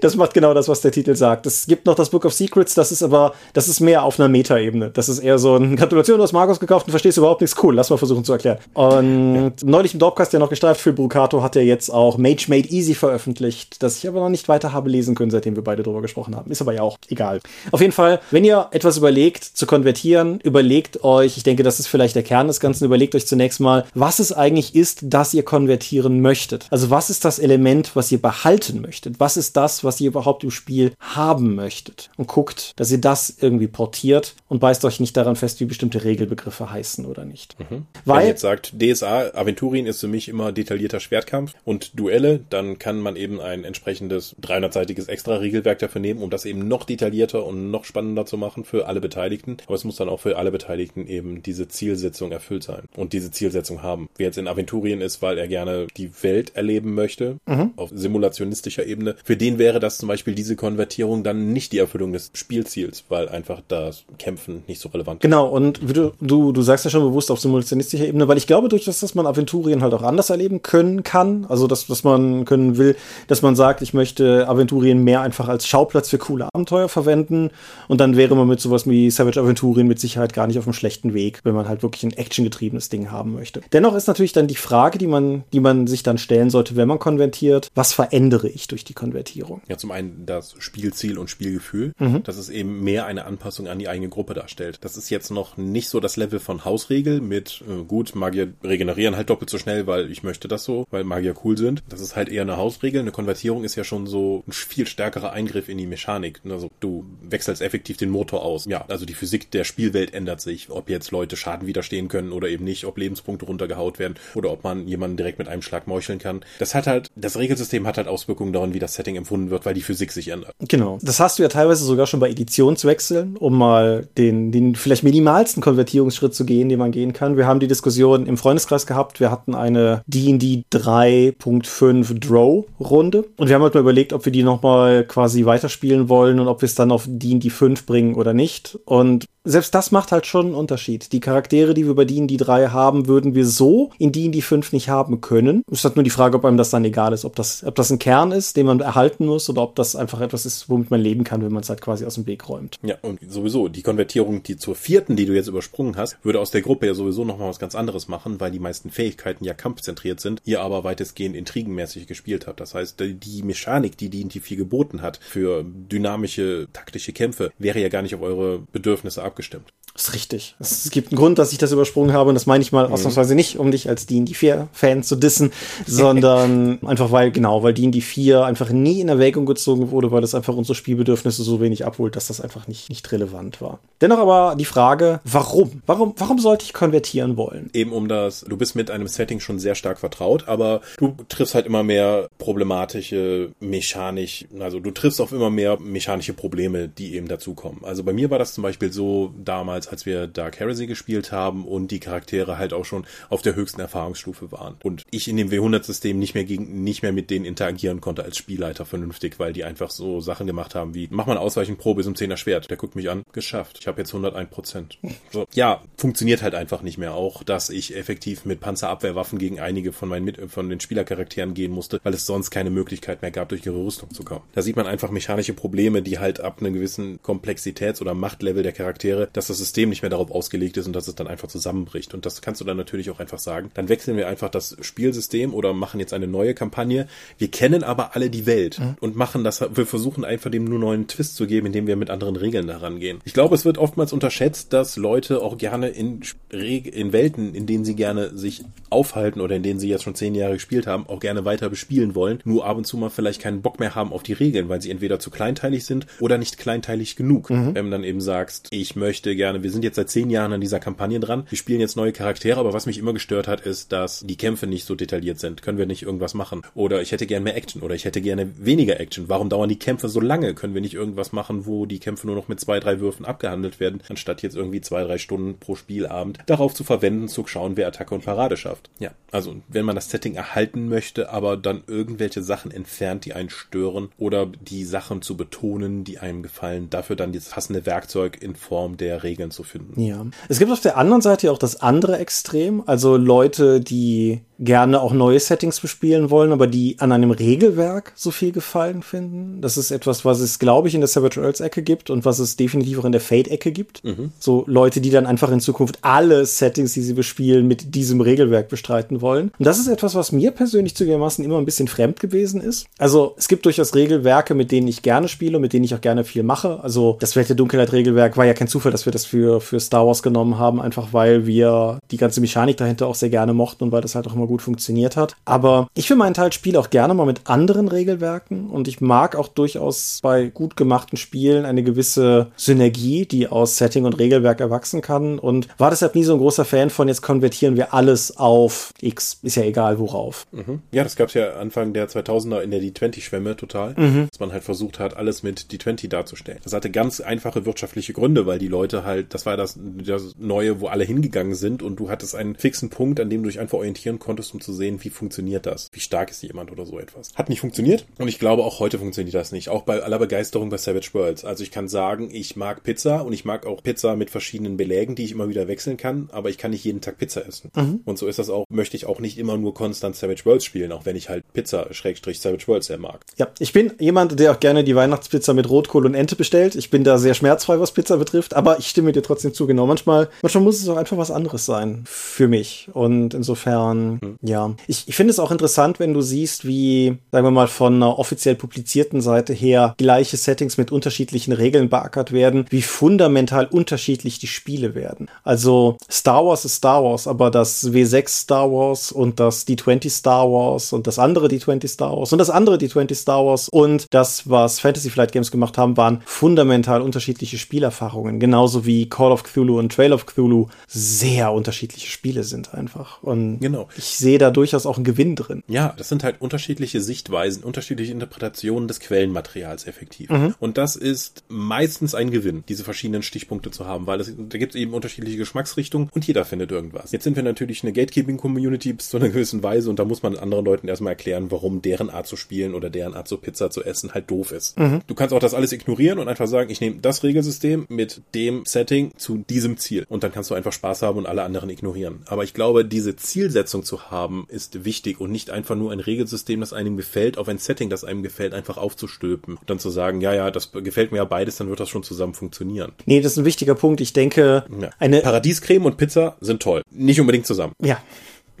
das macht genau das, was der Titel sagt. Es gibt noch das Book of Secrets, das ist aber, das ist mehr auf einer Meta-Ebene. Das ist eher so ein Gratulation, du hast Markus gekauft und verstehst überhaupt nichts. Cool, lass mal versuchen zu erklären. Und ja. neulich im Dropcast, der noch gestreift für Brucato, hat er jetzt auch Mage Made Easy veröffentlicht, das ich aber noch nicht weiter habe lesen können, seitdem wir beide drüber gesprochen haben. Ist aber ja auch egal. Auf jeden Fall, wenn ihr etwas überlegt zu konvertieren, überlegt euch, ich denke, das ist vielleicht der Kern des Ganzen, überlegt euch zunächst mal, was es eigentlich ist, dass ihr konvertieren möchtet. Also was ist das Element, was ihr behalten möchtet? Was ist das, was ihr überhaupt im Spiel haben möchtet? Und guckt, dass ihr das irgendwie portiert und beißt euch nicht daran fest, wie bestimmte Regelbegriffe heißen oder nicht. Mhm. Weil Wenn ihr jetzt sagt, DSA, Aventurien ist für mich immer detaillierter Schwertkampf und Duelle, dann kann man eben ein entsprechendes 300-seitiges Extra-Regelwerk dafür nehmen, um das eben noch detaillierter und noch spannender zu machen für alle Beteiligten. Aber es muss dann auch für alle Beteiligten eben diese Zielsetzung erfüllt sein und diese Zielsetzung haben. Wer jetzt in Aventurien ist, weil er gerne die Welt erleben möchte, mhm. auf simulationistischer Ebene, für den wäre das zum Beispiel diese Konvertierung dann nicht die Erfüllung des Spielziels, weil einfach das Kämpfen nicht so relevant ist. Genau, und du, du, du sagst ja schon bewusst auf simulationistischer Ebene, weil ich glaube, durch das, dass man Aventurien halt auch anders erleben können kann, also dass, dass man können will, dass man sagt, ich möchte Aventurien mehr einfach als Schauplatz für coole Abenteuer verwenden und dann wäre man mit sowas wie Savage Aventurien mit Sicherheit gar nicht auf einem schlechten Weg, wenn man halt wirklich ein actiongetriebenes Ding haben möchte. Dennoch ist natürlich dann die Frage, die man, die man sich dann stellen sollte, wenn man konvertiert, was verändere ich durch die Konvertierung? Ja, zum einen das Spielziel und Spielgefühl, mhm. dass es eben mehr eine Anpassung an die eigene Gruppe darstellt. Das ist jetzt noch nicht so das Level von Hausregel mit, äh, gut, Magier regenerieren halt doppelt so schnell, weil ich möchte das so, weil Magier cool sind. Das ist halt eher eine Hausregel. Eine Konvertierung ist ja schon so ein viel stärkerer Eingriff in die Mechanik. Also du wechselst effektiv den Motor aus. Ja, also die Physik der Spielwelt ändert sich. Ob jetzt Leute Schaden widerstehen können oder eben nicht, ob Lebenspunkte runtergehaut werden oder ob man jemanden direkt mit einem Schlag meucheln kann. Das hat halt, das Regelsystem hat halt Auswirkungen daran, wie das Setting empfunden wird, weil die Physik sich ändert. Genau. Das hast du ja teilweise sogar schon bei Editionswechseln, um mal den, den vielleicht minimalsten Konvertierungsschritt zu gehen, den man gehen kann. Wir haben die Diskussion im Freundeskreis gehabt. Wir hatten eine D&D 3.5 Draw Runde und wir haben halt mal überlegt, ob wir die nochmal quasi weiterspielen wollen und ob wir es dann auf D&D 5 bringen oder nicht. Und selbst das macht halt schon einen Unterschied. Die Charaktere, die wir bei D&D 3 haben, würden wir so in D&D 5 nicht haben können. Es ist halt nur die Frage, ob einem das dann egal ist, ob das, ob das ein Kern ist, den man erhalten muss oder ob das einfach etwas ist, womit man leben kann, wenn man es halt quasi aus dem Weg räumt. Ja, und sowieso, die Konvertierung, die zur vierten, die du jetzt übersprungen hast, würde aus der Gruppe ja sowieso nochmal was ganz anderes machen, weil die meisten Fähigkeiten ja kampfzentriert sind, ihr aber weitestgehend intrigenmäßig gespielt habt. Das heißt, die Mechanik, die D&D 4 geboten hat für dynamische, taktische Kämpfe, wäre ja gar nicht auf eure Bedürfnisse abgestimmt. Das ist richtig. Es gibt einen Grund, dass ich das übersprungen habe und das meine ich mal mhm. ausnahmsweise nicht, um dich als D&D 4 Fan zu dissen, sondern einfach weil, genau, weil D&D 4 einfach nie in Erwägung gezogen wurde, weil das einfach unsere Spielbedürfnisse so wenig abholt, dass das einfach nicht, nicht relevant war. Dennoch aber die Frage, warum? Warum, warum sollte ich konvertieren wollen? Eben um das, du bist mit einem Setting schon sehr stark vertraut, aber du triffst halt immer mehr problematische, mechanisch, also du triffst auf immer mehr mechanische Probleme, die eben dazukommen. Also bei mir war das zum Beispiel so damals, damals, als wir Dark Heresy gespielt haben und die Charaktere halt auch schon auf der höchsten Erfahrungsstufe waren. Und ich in dem W100-System nicht mehr gegen, nicht mehr mit denen interagieren konnte als Spielleiter vernünftig, weil die einfach so Sachen gemacht haben wie, mach mal eine Ausweichenprobe zum 10er Schwert. Der guckt mich an, geschafft. Ich habe jetzt 101 Prozent. So. Ja, funktioniert halt einfach nicht mehr. Auch, dass ich effektiv mit Panzerabwehrwaffen gegen einige von meinen mit von den Spielercharakteren gehen musste, weil es sonst keine Möglichkeit mehr gab, durch ihre Rüstung zu kommen. Da sieht man einfach mechanische Probleme, die halt ab einem gewissen Komplexitäts- oder Machtlevel der Charaktere, dass das System nicht mehr darauf ausgelegt ist und dass es dann einfach zusammenbricht. Und das kannst du dann natürlich auch einfach sagen. Dann wechseln wir einfach das Spielsystem oder machen jetzt eine neue Kampagne. Wir kennen aber alle die Welt mhm. und machen das, wir versuchen einfach dem nur neuen Twist zu geben, indem wir mit anderen Regeln daran gehen. Ich glaube, es wird oftmals unterschätzt, dass Leute auch gerne in, in Welten, in denen sie gerne sich aufhalten oder in denen sie jetzt schon zehn Jahre gespielt haben, auch gerne weiter bespielen wollen, nur ab und zu mal vielleicht keinen Bock mehr haben auf die Regeln, weil sie entweder zu kleinteilig sind oder nicht kleinteilig genug. Mhm. Wenn du dann eben sagst, ich möchte gerne wir sind jetzt seit zehn Jahren an dieser Kampagne dran. Wir spielen jetzt neue Charaktere, aber was mich immer gestört hat, ist, dass die Kämpfe nicht so detailliert sind. Können wir nicht irgendwas machen? Oder ich hätte gerne mehr Action oder ich hätte gerne weniger Action. Warum dauern die Kämpfe so lange? Können wir nicht irgendwas machen, wo die Kämpfe nur noch mit zwei, drei Würfen abgehandelt werden, anstatt jetzt irgendwie zwei, drei Stunden pro Spielabend darauf zu verwenden, zu schauen, wer Attacke und Parade schafft. Ja, also wenn man das Setting erhalten möchte, aber dann irgendwelche Sachen entfernt, die einen stören oder die Sachen zu betonen, die einem gefallen, dafür dann das passende Werkzeug in Form der Regeln zu finden. Ja. Es gibt auf der anderen Seite auch das andere Extrem, also Leute, die gerne auch neue Settings bespielen wollen, aber die an einem Regelwerk so viel Gefallen finden. Das ist etwas, was es, glaube ich, in der Savage Worlds Ecke gibt und was es definitiv auch in der Fate Ecke gibt. Mhm. So Leute, die dann einfach in Zukunft alle Settings, die sie bespielen, mit diesem Regelwerk bestreiten wollen. Und das ist etwas, was mir persönlich zugegebenermaßen immer ein bisschen fremd gewesen ist. Also es gibt durchaus Regelwerke, mit denen ich gerne spiele, mit denen ich auch gerne viel mache. Also das Welt der Dunkelheit Regelwerk war ja kein Zufall, dass wir das für, für Star Wars genommen haben, einfach weil wir die ganze Mechanik dahinter auch sehr gerne mochten und weil das halt auch immer gut funktioniert hat. Aber ich für meinen Teil spiele auch gerne mal mit anderen Regelwerken und ich mag auch durchaus bei gut gemachten Spielen eine gewisse Synergie, die aus Setting und Regelwerk erwachsen kann und war deshalb nie so ein großer Fan von jetzt konvertieren wir alles auf X, ist ja egal worauf. Mhm. Ja, das gab es ja Anfang der 2000er in der D20-Schwemme total, mhm. dass man halt versucht hat, alles mit D20 darzustellen. Das hatte ganz einfache wirtschaftliche Gründe, weil die Leute halt, das war das, das Neue, wo alle hingegangen sind und du hattest einen fixen Punkt, an dem du dich einfach orientieren konntest um zu sehen, wie funktioniert das, wie stark ist jemand oder so etwas. Hat nicht funktioniert und ich glaube auch heute funktioniert das nicht. Auch bei aller Begeisterung bei Savage Worlds. Also ich kann sagen, ich mag Pizza und ich mag auch Pizza mit verschiedenen Belägen, die ich immer wieder wechseln kann, aber ich kann nicht jeden Tag Pizza essen. Mhm. Und so ist das auch, möchte ich auch nicht immer nur konstant Savage Worlds spielen, auch wenn ich halt Pizza Schrägstrich Savage Worlds sehr mag. Ja, ich bin jemand, der auch gerne die Weihnachtspizza mit Rotkohl und Ente bestellt. Ich bin da sehr schmerzfrei, was Pizza betrifft, aber ich stimme dir trotzdem zu, genau. Manchmal, manchmal muss es auch einfach was anderes sein für mich. Und insofern, mhm. ja. Ich, ich finde es auch interessant, wenn du siehst, wie, sagen wir mal, von einer offiziell publizierten Seite her gleiche Settings mit unterschiedlichen Regeln beackert werden, wie fundamental unterschiedlich die Spiele werden. Also Star Wars ist Star Wars, aber das W6 Star Wars und das D20 Star Wars und das andere D20 Star Wars und das andere D20 Star Wars und das, was Fantasy Flight Games gemacht haben, waren fundamental unterschiedliche Spielerfahrungen. Genauso wie Call of Cthulhu und Trail of Cthulhu sehr unterschiedliche Spiele sind einfach. Und genau. ich sehe da durchaus auch einen Gewinn drin. Ja, das sind halt unterschiedliche Sichtweisen, unterschiedliche Interpretationen des Quellenmaterials effektiv. Mhm. Und das ist meistens ein Gewinn, diese verschiedenen Stichpunkte zu haben, weil es, da gibt es eben unterschiedliche Geschmacksrichtungen und jeder findet irgendwas. Jetzt sind wir natürlich eine Gatekeeping-Community bis zu einer gewissen Weise und da muss man anderen Leuten erstmal erklären, warum deren Art zu spielen oder deren Art so Pizza zu essen halt doof ist. Mhm. Du kannst auch das alles ignorieren und einfach sagen, ich nehme das Regelsystem mit dem Setting zu diesem Ziel und dann kannst du einfach Spaß haben und alle anderen ignorieren. Aber ich glaube, diese Zielsetzung zu haben, ist wichtig und nicht einfach nur ein Regelsystem, das einem gefällt, auf ein Setting, das einem gefällt, einfach aufzustülpen und dann zu sagen, ja, ja, das gefällt mir ja beides, dann wird das schon zusammen funktionieren. Nee, das ist ein wichtiger Punkt. Ich denke, ja. eine Paradiescreme und Pizza sind toll. Nicht unbedingt zusammen. Ja.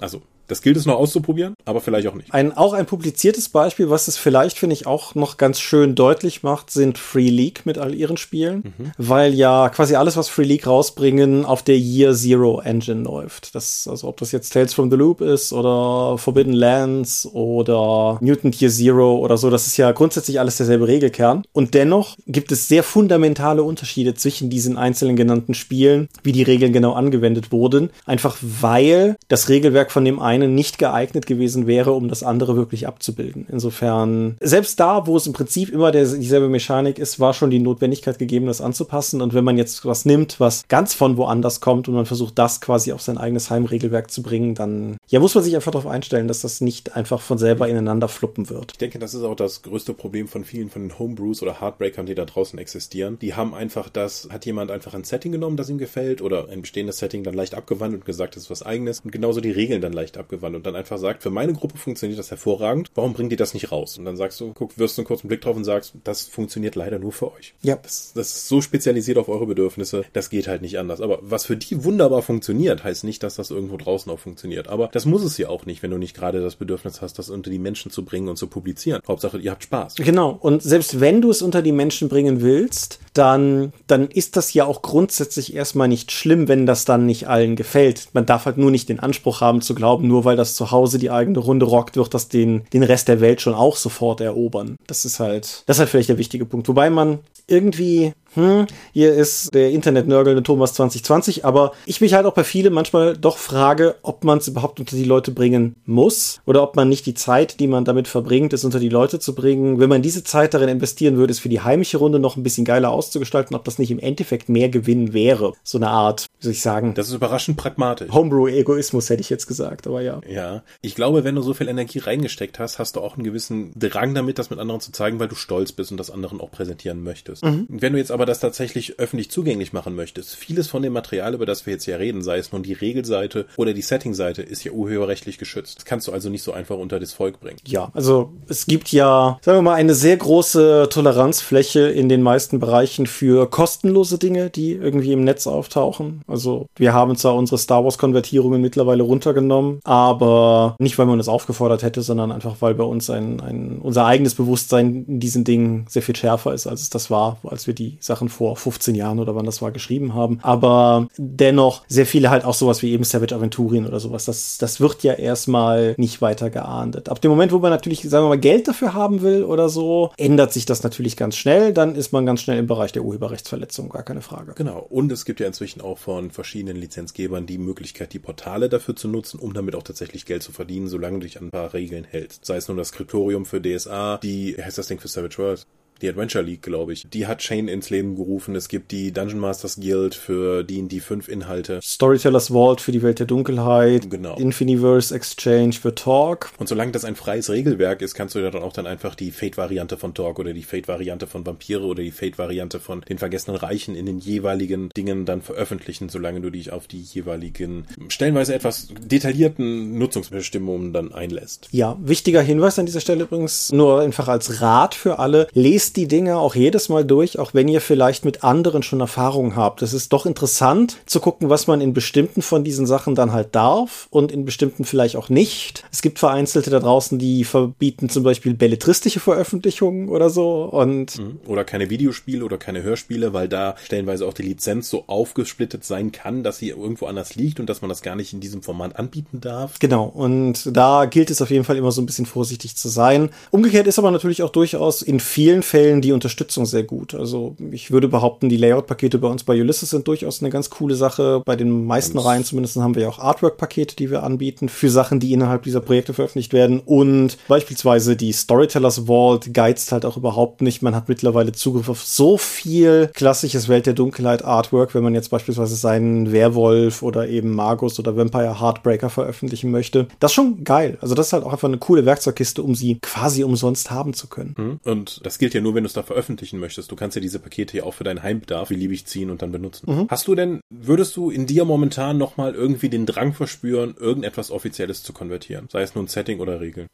Also, das gilt es noch auszuprobieren, aber vielleicht auch nicht. Ein, auch ein publiziertes Beispiel, was es vielleicht, finde ich, auch noch ganz schön deutlich macht, sind Free League mit all ihren Spielen, mhm. weil ja quasi alles, was Free League rausbringen, auf der Year Zero Engine läuft. Das, also ob das jetzt Tales from the Loop ist oder Forbidden Lands oder Mutant Year Zero oder so, das ist ja grundsätzlich alles derselbe Regelkern. Und dennoch gibt es sehr fundamentale Unterschiede zwischen diesen einzelnen genannten Spielen, wie die Regeln genau angewendet wurden, einfach weil das Regelwerk von dem einen eine nicht geeignet gewesen wäre, um das andere wirklich abzubilden. Insofern, selbst da, wo es im Prinzip immer der, dieselbe Mechanik ist, war schon die Notwendigkeit gegeben, das anzupassen. Und wenn man jetzt was nimmt, was ganz von woanders kommt und man versucht, das quasi auf sein eigenes Heimregelwerk zu bringen, dann ja, muss man sich einfach darauf einstellen, dass das nicht einfach von selber ineinander fluppen wird. Ich denke, das ist auch das größte Problem von vielen von den Homebrews oder Heartbreakern, die da draußen existieren. Die haben einfach das, hat jemand einfach ein Setting genommen, das ihm gefällt oder ein bestehendes Setting dann leicht abgewandelt und gesagt, das ist was eigenes und genauso die Regeln dann leicht abgewandelt abgewandt und dann einfach sagt, für meine Gruppe funktioniert das hervorragend, warum bringt ihr das nicht raus? Und dann sagst du, guck, wirst du einen kurzen Blick drauf und sagst, das funktioniert leider nur für euch. Ja. Das, das ist so spezialisiert auf eure Bedürfnisse, das geht halt nicht anders. Aber was für die wunderbar funktioniert, heißt nicht, dass das irgendwo draußen auch funktioniert. Aber das muss es ja auch nicht, wenn du nicht gerade das Bedürfnis hast, das unter die Menschen zu bringen und zu publizieren. Hauptsache, ihr habt Spaß. Genau. Und selbst wenn du es unter die Menschen bringen willst, dann, dann ist das ja auch grundsätzlich erstmal nicht schlimm, wenn das dann nicht allen gefällt. Man darf halt nur nicht den Anspruch haben zu glauben, nur weil das zu Hause die eigene Runde rockt, wird das den, den Rest der Welt schon auch sofort erobern. Das ist halt, das ist halt vielleicht der wichtige Punkt. Wobei man irgendwie hm, hier ist der Internet-nörgelnde Thomas 2020, aber ich mich halt auch bei vielen manchmal doch frage, ob man es überhaupt unter die Leute bringen muss oder ob man nicht die Zeit, die man damit verbringt, es unter die Leute zu bringen, wenn man diese Zeit darin investieren würde, es für die heimische Runde noch ein bisschen geiler auszugestalten, ob das nicht im Endeffekt mehr Gewinn wäre. So eine Art, wie soll ich sagen? Das ist überraschend pragmatisch. Homebrew-Egoismus hätte ich jetzt gesagt, aber ja. Ja. Ich glaube, wenn du so viel Energie reingesteckt hast, hast du auch einen gewissen Drang damit, das mit anderen zu zeigen, weil du stolz bist und das anderen auch präsentieren möchtest. Mhm. Wenn du jetzt aber das tatsächlich öffentlich zugänglich machen möchtest, vieles von dem Material, über das wir jetzt hier reden, sei es nun die Regelseite oder die Settingseite, ist ja urheberrechtlich geschützt. Das kannst du also nicht so einfach unter das Volk bringen. Ja, also es gibt ja, sagen wir mal, eine sehr große Toleranzfläche in den meisten Bereichen für kostenlose Dinge, die irgendwie im Netz auftauchen. Also wir haben zwar unsere Star Wars Konvertierungen mittlerweile runtergenommen, aber nicht, weil man uns aufgefordert hätte, sondern einfach, weil bei uns ein, ein unser eigenes Bewusstsein in diesen Dingen sehr viel schärfer ist, als es das war, als wir die Sachen vor 15 Jahren oder wann das war geschrieben haben. Aber dennoch sehr viele halt auch sowas wie eben Savage Aventurien oder sowas. Das, das wird ja erstmal nicht weiter geahndet. Ab dem Moment, wo man natürlich, sagen wir mal, Geld dafür haben will oder so, ändert sich das natürlich ganz schnell. Dann ist man ganz schnell im Bereich der Urheberrechtsverletzung, gar keine Frage. Genau. Und es gibt ja inzwischen auch von verschiedenen Lizenzgebern die Möglichkeit, die Portale dafür zu nutzen, um damit auch tatsächlich Geld zu verdienen, solange du dich an ein paar Regeln hältst. Sei es nun das Skriptorium für DSA, die, heißt das Ding für Savage Worlds? Die Adventure League, glaube ich. Die hat Shane ins Leben gerufen. Es gibt die Dungeon Masters Guild für D&D 5 Inhalte. Storytellers Vault für die Welt der Dunkelheit. Genau. Infiniverse Exchange für Talk. Und solange das ein freies Regelwerk ist, kannst du ja dann auch dann einfach die Fate-Variante von Talk oder die Fate-Variante von Vampire oder die Fate-Variante von den vergessenen Reichen in den jeweiligen Dingen dann veröffentlichen, solange du dich auf die jeweiligen, stellenweise etwas detaillierten Nutzungsbestimmungen dann einlässt. Ja, wichtiger Hinweis an dieser Stelle übrigens, nur einfach als Rat für alle, lest lest die Dinge auch jedes Mal durch, auch wenn ihr vielleicht mit anderen schon Erfahrungen habt. Es ist doch interessant zu gucken, was man in bestimmten von diesen Sachen dann halt darf und in bestimmten vielleicht auch nicht. Es gibt vereinzelte da draußen, die verbieten zum Beispiel belletristische Veröffentlichungen oder so und mhm. oder keine Videospiele oder keine Hörspiele, weil da stellenweise auch die Lizenz so aufgesplittet sein kann, dass sie irgendwo anders liegt und dass man das gar nicht in diesem Format anbieten darf. Genau. Und da gilt es auf jeden Fall immer so ein bisschen vorsichtig zu sein. Umgekehrt ist aber natürlich auch durchaus in vielen Fällen die Unterstützung sehr gut. Also ich würde behaupten, die Layout-Pakete bei uns bei Ulysses sind durchaus eine ganz coole Sache. Bei den meisten Reihen zumindest haben wir ja auch Artwork-Pakete, die wir anbieten für Sachen, die innerhalb dieser Projekte veröffentlicht werden. Und beispielsweise die Storytellers Vault geizt halt auch überhaupt nicht. Man hat mittlerweile Zugriff auf so viel klassisches Welt der Dunkelheit Artwork, wenn man jetzt beispielsweise seinen Werwolf oder eben Magus oder Vampire Heartbreaker veröffentlichen möchte. Das ist schon geil. Also das ist halt auch einfach eine coole Werkzeugkiste, um sie quasi umsonst haben zu können. Mhm. Und das gilt ja nur, wenn du es da veröffentlichen möchtest. Du kannst ja diese Pakete ja auch für deinen Heimbedarf beliebig ziehen und dann benutzen. Mhm. Hast du denn, würdest du in dir momentan nochmal irgendwie den Drang verspüren, irgendetwas Offizielles zu konvertieren? Sei es nun Setting oder Regeln?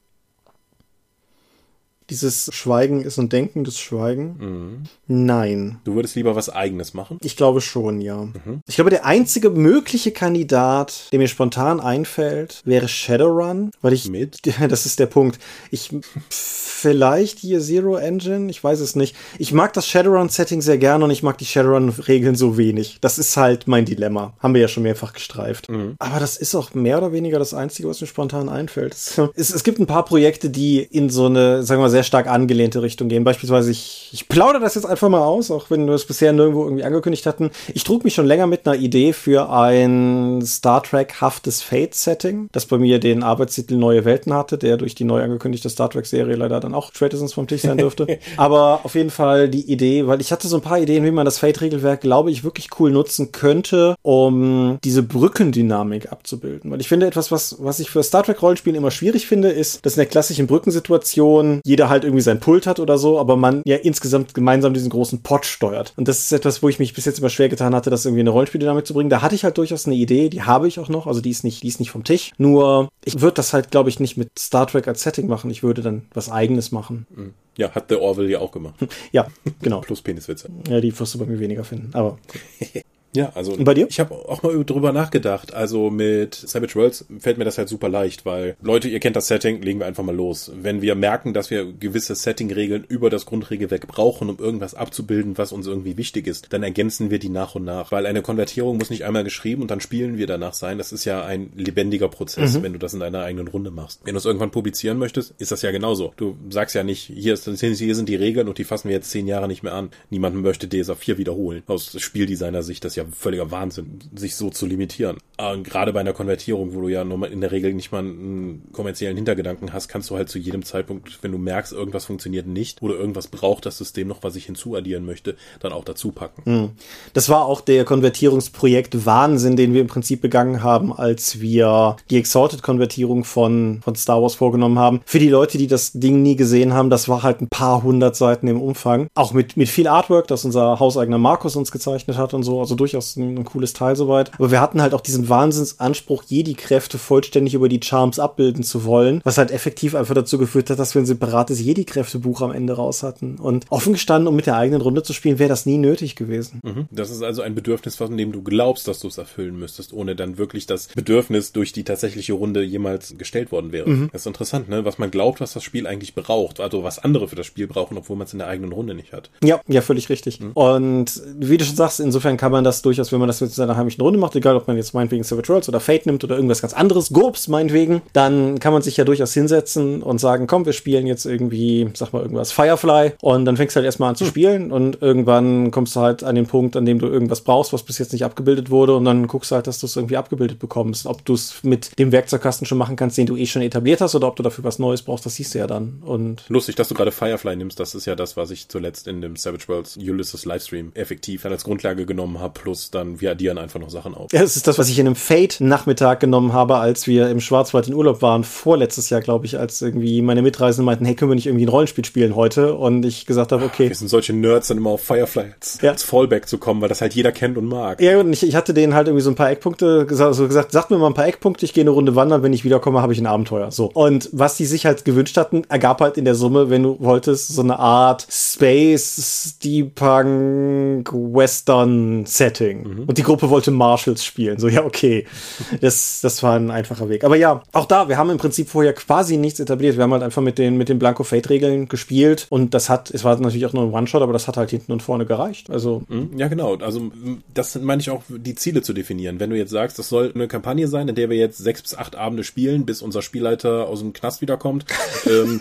Dieses Schweigen ist ein denkendes Schweigen? Mhm. Nein. Du würdest lieber was Eigenes machen? Ich glaube schon, ja. Mhm. Ich glaube, der einzige mögliche Kandidat, der mir spontan einfällt, wäre Shadowrun, weil ich. Mit? Das ist der Punkt. Ich. vielleicht hier Zero Engine, ich weiß es nicht. Ich mag das Shadowrun-Setting sehr gerne und ich mag die Shadowrun-Regeln so wenig. Das ist halt mein Dilemma. Haben wir ja schon mehrfach gestreift. Mhm. Aber das ist auch mehr oder weniger das Einzige, was mir spontan einfällt. Es, es gibt ein paar Projekte, die in so eine, sagen wir mal, sehr stark angelehnte Richtung gehen. Beispielsweise, ich, ich plaudere das jetzt einfach mal aus, auch wenn wir es bisher nirgendwo irgendwie angekündigt hatten. Ich trug mich schon länger mit einer Idee für ein Star Trek-haftes Fate-Setting, das bei mir den Arbeitstitel Neue Welten hatte, der durch die neu angekündigte Star Trek-Serie leider dann auch spätestens vom Tisch sein dürfte. Aber auf jeden Fall die Idee, weil ich hatte so ein paar Ideen, wie man das Fate-Regelwerk, glaube ich, wirklich cool nutzen könnte, um diese Brückendynamik abzubilden. Weil ich finde, etwas, was, was ich für Star Trek-Rollenspielen immer schwierig finde, ist, dass in der klassischen Brückensituation jeder halt irgendwie sein Pult hat oder so, aber man ja insgesamt gemeinsam diesen großen Pot steuert. Und das ist etwas, wo ich mich bis jetzt immer schwer getan hatte, das irgendwie eine Rollenspieldynamik zu bringen. Da hatte ich halt durchaus eine Idee, die habe ich auch noch, also die ist nicht, die ist nicht vom Tisch. Nur, ich würde das halt, glaube ich, nicht mit Star Trek als Setting machen. Ich würde dann was eigenes eigenes machen. Mhm. Ja, hat der Orwell ja auch gemacht. Ja, genau. Plus Peniswitze. Ja, die wirst du bei mir weniger finden, aber. Ja, also Und bei dir? ich habe auch mal drüber nachgedacht. Also mit Savage Worlds fällt mir das halt super leicht, weil Leute, ihr kennt das Setting, legen wir einfach mal los. Wenn wir merken, dass wir gewisse Setting-Regeln über das Grundregelwerk brauchen, um irgendwas abzubilden, was uns irgendwie wichtig ist, dann ergänzen wir die nach und nach. Weil eine Konvertierung muss nicht einmal geschrieben und dann spielen wir danach sein. Das ist ja ein lebendiger Prozess, wenn du das in deiner eigenen Runde machst. Wenn du es irgendwann publizieren möchtest, ist das ja genauso. Du sagst ja nicht, hier, ist, hier sind die Regeln und die fassen wir jetzt zehn Jahre nicht mehr an. Niemand möchte DSA 4 wiederholen. Aus Spieldesigner-Sicht das ja völliger Wahnsinn, sich so zu limitieren. Und gerade bei einer Konvertierung, wo du ja in der Regel nicht mal einen kommerziellen Hintergedanken hast, kannst du halt zu jedem Zeitpunkt, wenn du merkst, irgendwas funktioniert nicht oder irgendwas braucht das System noch, was ich hinzuaddieren möchte, dann auch dazu packen. Das war auch der Konvertierungsprojekt Wahnsinn, den wir im Prinzip begangen haben, als wir die Exalted-Konvertierung von, von Star Wars vorgenommen haben. Für die Leute, die das Ding nie gesehen haben, das war halt ein paar hundert Seiten im Umfang. Auch mit, mit viel Artwork, das unser hauseigener Markus uns gezeichnet hat und so. Also durchaus ein, ein cooles Teil soweit. Aber wir hatten halt auch diesen Wahnsinnsanspruch, Jedi-Kräfte vollständig über die Charms abbilden zu wollen, was halt effektiv einfach dazu geführt hat, dass wir ein separates Jedi-Kräftebuch am Ende raus hatten. Und offen gestanden, um mit der eigenen Runde zu spielen, wäre das nie nötig gewesen. Mhm. Das ist also ein Bedürfnis, von dem du glaubst, dass du es erfüllen müsstest, ohne dann wirklich das Bedürfnis durch die tatsächliche Runde jemals gestellt worden wäre. Das ist interessant, ne? Was man glaubt, was das Spiel eigentlich braucht, also was andere für das Spiel brauchen, obwohl man es in der eigenen Runde nicht hat. Ja, ja, völlig richtig. Und wie du schon sagst, insofern kann man das durchaus, wenn man das mit seiner heimischen Runde macht, egal ob man jetzt meinetwegen Savage Worlds oder Fate nimmt oder irgendwas ganz anderes, GURPS meinetwegen, dann kann man sich ja durchaus hinsetzen und sagen, komm, wir spielen jetzt irgendwie, sag mal irgendwas, Firefly und dann fängst du halt erstmal an zu spielen und irgendwann kommst du halt an den Punkt, an dem du irgendwas brauchst, was bis jetzt nicht abgebildet wurde und dann guckst du halt, dass du es irgendwie abgebildet bekommst. Ob du es mit dem Werkzeugkasten schon machen kannst, den du eh schon etabliert hast oder ob du dafür was Neues brauchst, das siehst du ja dann. Und Lustig, dass du gerade Firefly nimmst. Das ist ja das, was ich zuletzt in dem Savage Worlds Ulysses Livestream effektiv als Grundlage genommen habe. Plus dann, wir addieren einfach noch Sachen auf. Ja, das ist das, was ich in einem Fate-Nachmittag genommen habe, als wir im Schwarzwald in Urlaub waren, vorletztes Jahr, glaube ich, als irgendwie meine Mitreisenden meinten, hey, können wir nicht irgendwie ein Rollenspiel spielen heute? Und ich gesagt habe, okay. Wir sind solche Nerds, dann immer auf Firefly als, Ja. als Fallback zu kommen, weil das halt jeder kennt und mag. Ja, und ich, ich hatte denen halt irgendwie so ein paar Eckpunkte gesagt, so gesagt, sagt mir mal ein paar Eckpunkte, ich gehe eine Runde wandern, wenn ich wiederkomme, habe ich ein Abenteuer. So. Und was die sich halt gewünscht hatten, ergab halt in der Summe, wenn du wolltest, so eine Art Space, Steampunk, Western Setting. Und die Gruppe wollte Marshals spielen. So, ja, okay. Das, das war ein einfacher Weg. Aber ja, auch da, wir haben im Prinzip vorher quasi nichts etabliert. Wir haben halt einfach mit den, mit den Blanco Fate Regeln gespielt. Und das hat, es war natürlich auch nur ein One-Shot, aber das hat halt hinten und vorne gereicht. Also, Mhm. Ja, genau. Also das sind, meine ich auch, die Ziele zu definieren. Wenn du jetzt sagst, das soll eine Kampagne sein, in der wir jetzt sechs bis acht Abende spielen, bis unser Spielleiter aus dem Knast wiederkommt. ähm,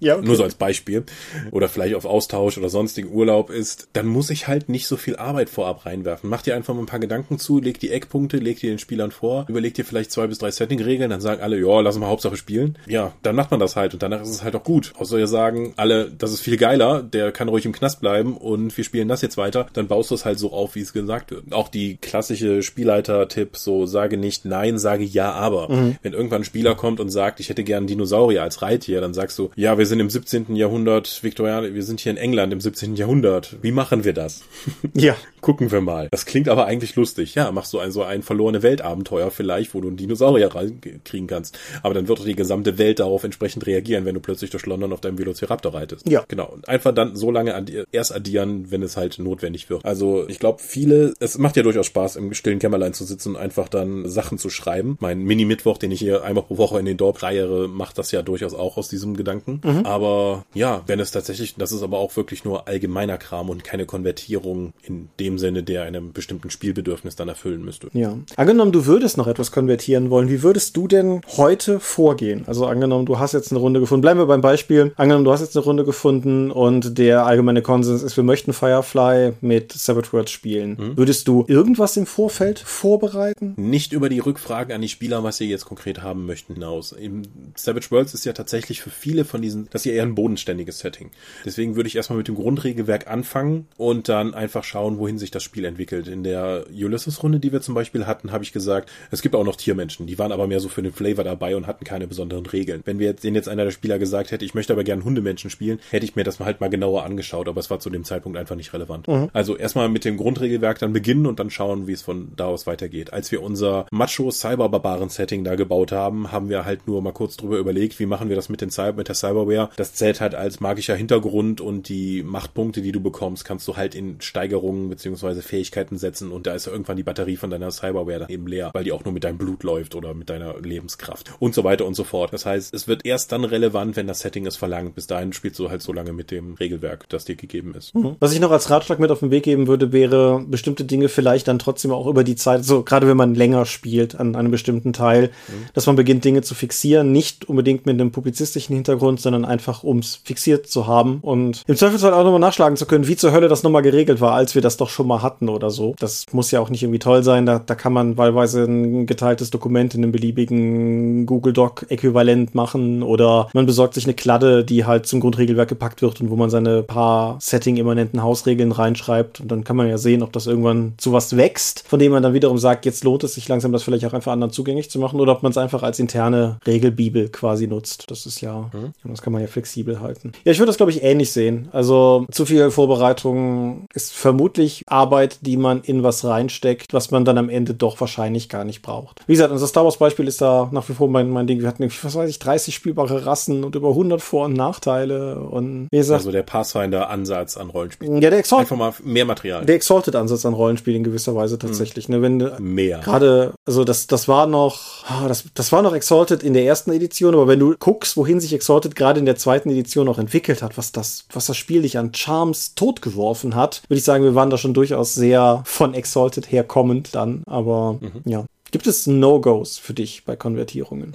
ja, okay. nur so als Beispiel, oder vielleicht auf Austausch oder sonstigen Urlaub ist, dann muss ich halt nicht so viel Arbeit vorab reinwerfen. Mach dir einfach mal ein paar Gedanken zu, leg die Eckpunkte, leg dir den Spielern vor, überleg dir vielleicht zwei bis drei Setting-Regeln, dann sagen alle, ja, lass mal Hauptsache spielen. Ja, dann macht man das halt und danach ist es halt auch gut. Außer ihr sagen alle, das ist viel geiler, der kann ruhig im Knast bleiben und wir spielen das jetzt weiter, dann baust du es halt so auf, wie es gesagt wird. Auch die klassische Spielleiter-Tipp, so sage nicht nein, sage ja, aber. Wenn irgendwann ein Spieler kommt und sagt, ich hätte gern Dinosaurier als Reittier, dann sagst du, ja, wir sind im 17. Jahrhundert, Viktorian, wir sind hier in England im 17. Jahrhundert. Wie machen wir das? Ja. Gucken wir mal. Das klingt aber eigentlich lustig. Ja, machst du ein so ein verlorene Weltabenteuer vielleicht, wo du einen Dinosaurier reinkriegen kannst. Aber dann wird doch die gesamte Welt darauf entsprechend reagieren, wenn du plötzlich durch London auf deinem Velociraptor reitest. Ja. Genau. Und einfach dann so lange addi erst addieren, wenn es halt notwendig wird. Also ich glaube, viele, es macht ja durchaus Spaß, im stillen Kämmerlein zu sitzen und einfach dann Sachen zu schreiben. Mein Mini-Mittwoch, den ich hier einmal pro Woche in den Dorf reiere, macht das ja durchaus auch aus diesem Gedanken. Aber ja, wenn es tatsächlich, das ist aber auch wirklich nur allgemeiner Kram und keine Konvertierung in dem Sinne, der einem bestimmten Spielbedürfnis dann erfüllen müsste. Ja. Angenommen, du würdest noch etwas konvertieren wollen, wie würdest du denn heute vorgehen? Also angenommen, du hast jetzt eine Runde gefunden. Bleiben wir beim Beispiel. Angenommen, du hast jetzt eine Runde gefunden und der allgemeine Konsens ist, wir möchten Firefly mit Savage Worlds spielen. Würdest du irgendwas im Vorfeld vorbereiten? Nicht über die Rückfragen an die Spieler, was sie jetzt konkret haben möchten, hinaus. Im Savage Worlds ist ja tatsächlich für viele von diesen, das ist ja eher ein bodenständiges Setting. Deswegen würde ich erstmal mit dem Grundregelwerk anfangen und dann einfach schauen, wohin sich das Spiel entwickelt. In der Ulysses-Runde, die wir zum Beispiel hatten, habe ich gesagt, es gibt auch noch Tiermenschen, die waren aber mehr so für den Flavor dabei und hatten keine besonderen Regeln. Wenn wir jetzt, den jetzt einer der Spieler gesagt hätte, ich möchte aber gerne Hundemenschen spielen, hätte ich mir das mal halt mal genauer angeschaut, aber es war zu dem Zeitpunkt einfach nicht relevant. Also erstmal mit dem Grundregelwerk dann beginnen und dann schauen, wie es von da aus weitergeht. Als wir unser Macho-Cyber-Barbaren-Setting da gebaut haben, haben wir halt nur mal kurz drüber überlegt, wie machen wir das mit, den Cy mit der Cyberware teuer. Das zählt halt als magischer Hintergrund und die Machtpunkte, die du bekommst, kannst du halt in Steigerungen beziehungsweise Fähigkeiten setzen und da ist ja irgendwann die Batterie von deiner Cyberware eben leer, weil die auch nur mit deinem Blut läuft oder mit deiner Lebenskraft und so weiter und so fort. Das heißt, es wird erst dann relevant, wenn das Setting es verlangt. Bis dahin spielst du halt so lange mit dem Regelwerk, das dir gegeben ist. Mhm. Was ich noch als Ratschlag mit auf den Weg geben würde, wäre bestimmte Dinge vielleicht dann trotzdem auch über die Zeit, so gerade wenn man länger spielt an einem bestimmten Teil, mhm. dass man beginnt, Dinge zu fixieren, nicht unbedingt mit einem publizistischen Hintergrund, sondern einfach, um es fixiert zu haben und im Zweifelsfall auch nochmal nachschlagen zu können, wie zur Hölle das nochmal geregelt war, als wir das doch schon mal hatten oder so. Das muss ja auch nicht irgendwie toll sein, da, da kann man wahlweise ein geteiltes Dokument in einem beliebigen Google Doc-Äquivalent machen oder man besorgt sich eine Kladde, die halt zum Grundregelwerk gepackt wird und wo man seine paar Setting-immanenten Hausregeln reinschreibt und dann kann man ja sehen, ob das irgendwann zu was wächst, von dem man dann wiederum sagt, jetzt lohnt es sich langsam, das vielleicht auch einfach anderen zugänglich zu machen oder ob man es einfach als interne Regelbibel quasi nutzt. Das ist ja, mhm. das kann man ja flexibel halten. Ja, ich würde das, glaube ich, ähnlich sehen. Also zu viel Vorbereitung ist vermutlich Arbeit, die man in was reinsteckt, was man dann am Ende doch wahrscheinlich gar nicht braucht. Wie gesagt, unser Star Wars Beispiel ist da nach wie vor mein, mein Ding. Wir hatten, was weiß ich, 30 spielbare Rassen und über 100 Vor- und Nachteile und wie gesagt. Also der Pathfinder-Ansatz an Rollenspielen. Ja, der Exalted. Einfach mal mehr Material. Der Exalted-Ansatz an Rollenspielen in gewisser Weise tatsächlich. Mhm. Ne, wenn mehr. Gerade, also das, das war noch, ah, das, das war noch Exalted in der ersten Edition, aber wenn du guckst, wohin sich Exalted gerade in der zweiten Edition auch entwickelt hat, was das, was das Spiel dich an Charms totgeworfen hat, würde ich sagen, wir waren da schon durchaus sehr von Exalted herkommend dann. Aber mhm. ja. Gibt es No-Gos für dich bei Konvertierungen?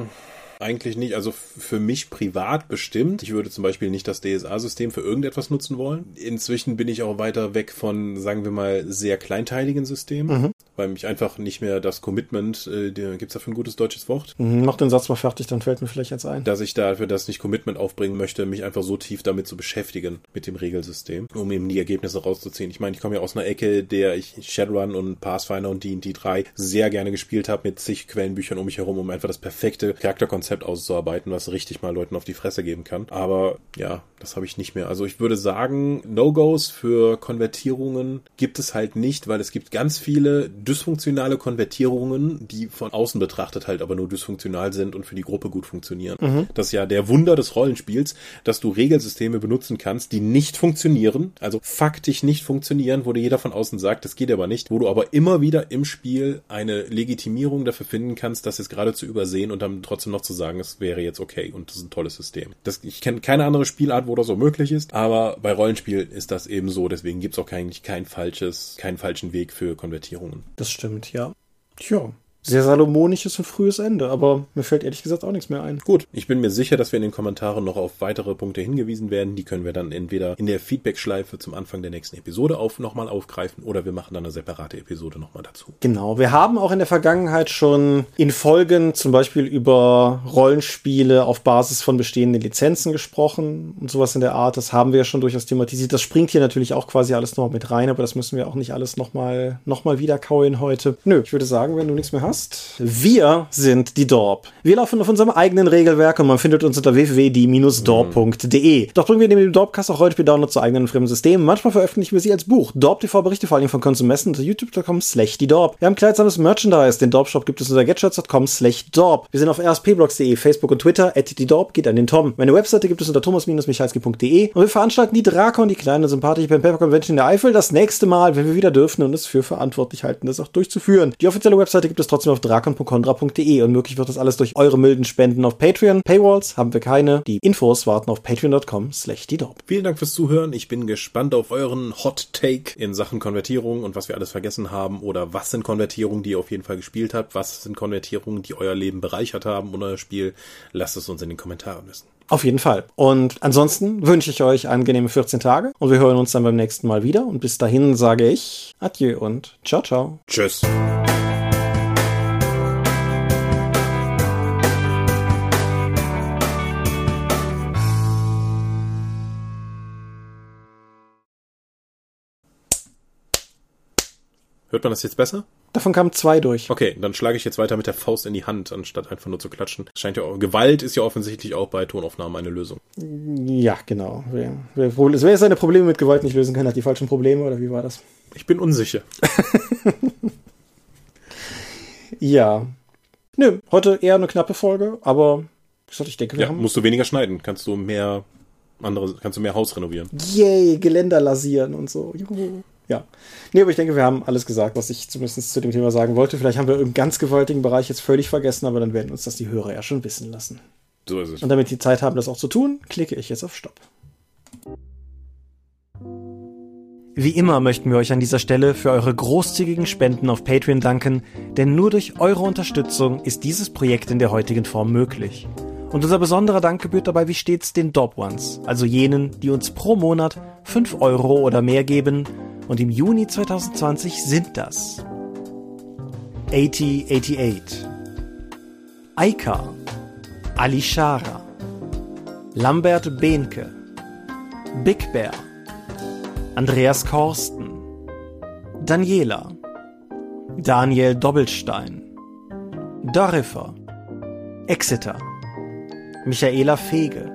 Mm. Eigentlich nicht. Also für mich privat bestimmt. Ich würde zum Beispiel nicht das DSA-System für irgendetwas nutzen wollen. Inzwischen bin ich auch weiter weg von, sagen wir mal, sehr kleinteiligen Systemen. Mhm weil mich einfach nicht mehr das Commitment, äh, gibt es dafür ein gutes deutsches Wort? Mhm, mach den Satz mal fertig, dann fällt mir vielleicht jetzt ein. Dass ich dafür das nicht Commitment aufbringen möchte, mich einfach so tief damit zu beschäftigen, mit dem Regelsystem, um eben die Ergebnisse rauszuziehen. Ich meine, ich komme ja aus einer Ecke, der ich Shadowrun und Pathfinder und D&D 3 sehr gerne gespielt habe, mit zig Quellenbüchern um mich herum, um einfach das perfekte Charakterkonzept auszuarbeiten, was richtig mal Leuten auf die Fresse geben kann. Aber ja, das habe ich nicht mehr. Also ich würde sagen, No-Gos für Konvertierungen gibt es halt nicht, weil es gibt ganz viele dysfunktionale Konvertierungen, die von außen betrachtet halt aber nur dysfunktional sind und für die Gruppe gut funktionieren. Mhm. Das ist ja der Wunder des Rollenspiels, dass du Regelsysteme benutzen kannst, die nicht funktionieren, also faktisch nicht funktionieren, wo dir jeder von außen sagt, das geht aber nicht, wo du aber immer wieder im Spiel eine Legitimierung dafür finden kannst, das jetzt gerade zu übersehen und dann trotzdem noch zu sagen, es wäre jetzt okay und das ist ein tolles System. Das, ich kenne keine andere Spielart, wo das so möglich ist, aber bei Rollenspiel ist das eben so, deswegen gibt es auch eigentlich kein falsches, keinen falschen Weg für Konvertierungen. Das stimmt, ja. Tja, sehr salomonisches und frühes Ende, aber mir fällt ehrlich gesagt auch nichts mehr ein. Gut, ich bin mir sicher, dass wir in den Kommentaren noch auf weitere Punkte hingewiesen werden. Die können wir dann entweder in der Feedback-Schleife zum Anfang der nächsten Episode auf nochmal aufgreifen oder wir machen dann eine separate Episode nochmal dazu. Genau, wir haben auch in der Vergangenheit schon in Folgen zum Beispiel über Rollenspiele auf Basis von bestehenden Lizenzen gesprochen und sowas in der Art. Das haben wir ja schon durchaus thematisiert. Das springt hier natürlich auch quasi alles noch mit rein, aber das müssen wir auch nicht alles nochmal noch mal wieder kauen heute. Nö, ich würde sagen, wenn du nichts mehr hast, hast. Wir sind die Dorp. Wir laufen auf unserem eigenen Regelwerk und man findet uns unter www.die-dorp.de. Doch bringen wir neben dem Dorpcast auch heute Download zu eigenen fremden Systemen. Manchmal veröffentlichen wir sie als Buch. Dorp TV berichte vor allem von Konsumessen unter youtube.com slash die Dorp. Wir haben kleidsames Merchandise. Den Dorp Shop gibt es unter getshirts.com slash Dorp. Wir sind auf rspblogs.de, Facebook und Twitter. At die Dorp geht an den Tom. Meine Webseite gibt es unter thomas-michalski.de und wir veranstalten die Drakon, die kleine sympathische Pen Paper Convention in der Eifel, das nächste Mal, wenn wir wieder dürfen und es für verantwortlich halten, das auch durchzuführen. Die offizielle Webseite gibt es trotzdem auf drakon.condra.de und möglich wird das alles durch eure milden Spenden auf Patreon. Paywalls haben wir keine. Die Infos warten auf patreon.com slash die Vielen Dank fürs Zuhören. Ich bin gespannt auf euren Hot Take in Sachen Konvertierung und was wir alles vergessen haben oder was sind Konvertierungen, die ihr auf jeden Fall gespielt habt. Was sind Konvertierungen, die euer Leben bereichert haben und euer Spiel. Lasst es uns in den Kommentaren wissen. Auf jeden Fall. Und ansonsten wünsche ich euch angenehme 14 Tage und wir hören uns dann beim nächsten Mal wieder. Und bis dahin sage ich Adieu und ciao, ciao. Tschüss. Hört man das jetzt besser? Davon kamen zwei durch. Okay, dann schlage ich jetzt weiter mit der Faust in die Hand, anstatt einfach nur zu klatschen. scheint ja auch, Gewalt ist ja offensichtlich auch bei Tonaufnahmen eine Lösung. Ja, genau. Wer, wer, wer seine Probleme mit Gewalt nicht lösen kann, hat die falschen Probleme, oder wie war das? Ich bin unsicher. ja. Nö, heute eher eine knappe Folge, aber Ich denke, wir Ja, haben. musst du weniger schneiden, kannst du mehr andere, kannst du mehr Haus renovieren. Yay, Geländer lasieren und so. Juhu. Ja. Nee, aber ich denke, wir haben alles gesagt, was ich zumindest zu dem Thema sagen wollte. Vielleicht haben wir einen ganz gewaltigen Bereich jetzt völlig vergessen, aber dann werden uns das die Hörer ja schon wissen lassen. So ist es. Und damit die Zeit haben, das auch zu tun, klicke ich jetzt auf Stopp. Wie immer möchten wir euch an dieser Stelle für eure großzügigen Spenden auf Patreon danken, denn nur durch eure Unterstützung ist dieses Projekt in der heutigen Form möglich. Und unser besonderer Dank gebührt dabei wie stets den Dob Ones, also jenen, die uns pro Monat 5 Euro oder mehr geben. Und im Juni 2020 sind das 8088, Aika, Alishara, Lambert Behnke, Big Bear, Andreas Korsten, Daniela, Daniel Doppelstein, Dorifer, Exeter, Michaela Fege,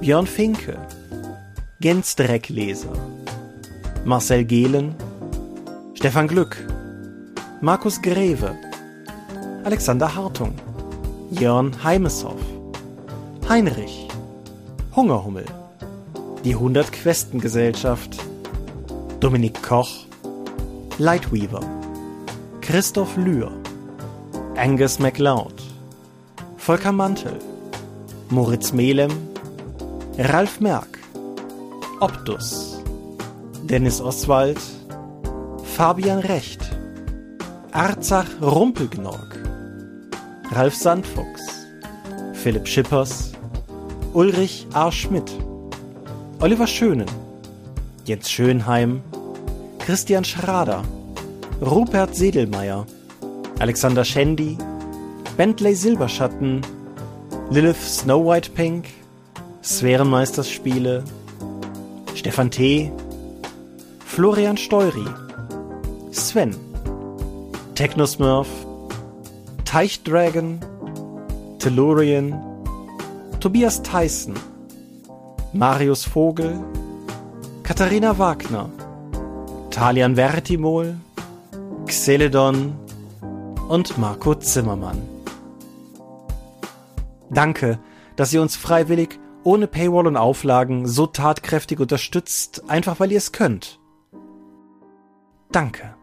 Björn Finke, Gensdreckleser, Marcel Gehlen, Stefan Glück, Markus Greve, Alexander Hartung, Jörn Heimeshoff, Heinrich, Hungerhummel, die 100 Questen Gesellschaft, Dominik Koch, Lightweaver, Christoph Lühr, Angus MacLeod, Volker Mantel, Moritz Melem, Ralf Merck, Optus, Dennis Oswald, Fabian Recht, Arzach Rumpelgnorg, Ralf Sandfuchs, Philipp Schippers, Ulrich A. Schmidt, Oliver Schönen, Jens Schönheim, Christian Schrader, Rupert Sedelmeier, Alexander Schendi, Bentley Silberschatten, Lilith Snow White Pink, Sphärenmeisterspiele, Stefan T., Florian Steury, Sven, Technosmurf, Teichdragon, Tellurian, Tobias Tyson, Marius Vogel, Katharina Wagner, Talian Vertimol, Xeledon und Marco Zimmermann. Danke, dass ihr uns freiwillig, ohne Paywall und Auflagen, so tatkräftig unterstützt, einfach weil ihr es könnt. Danke.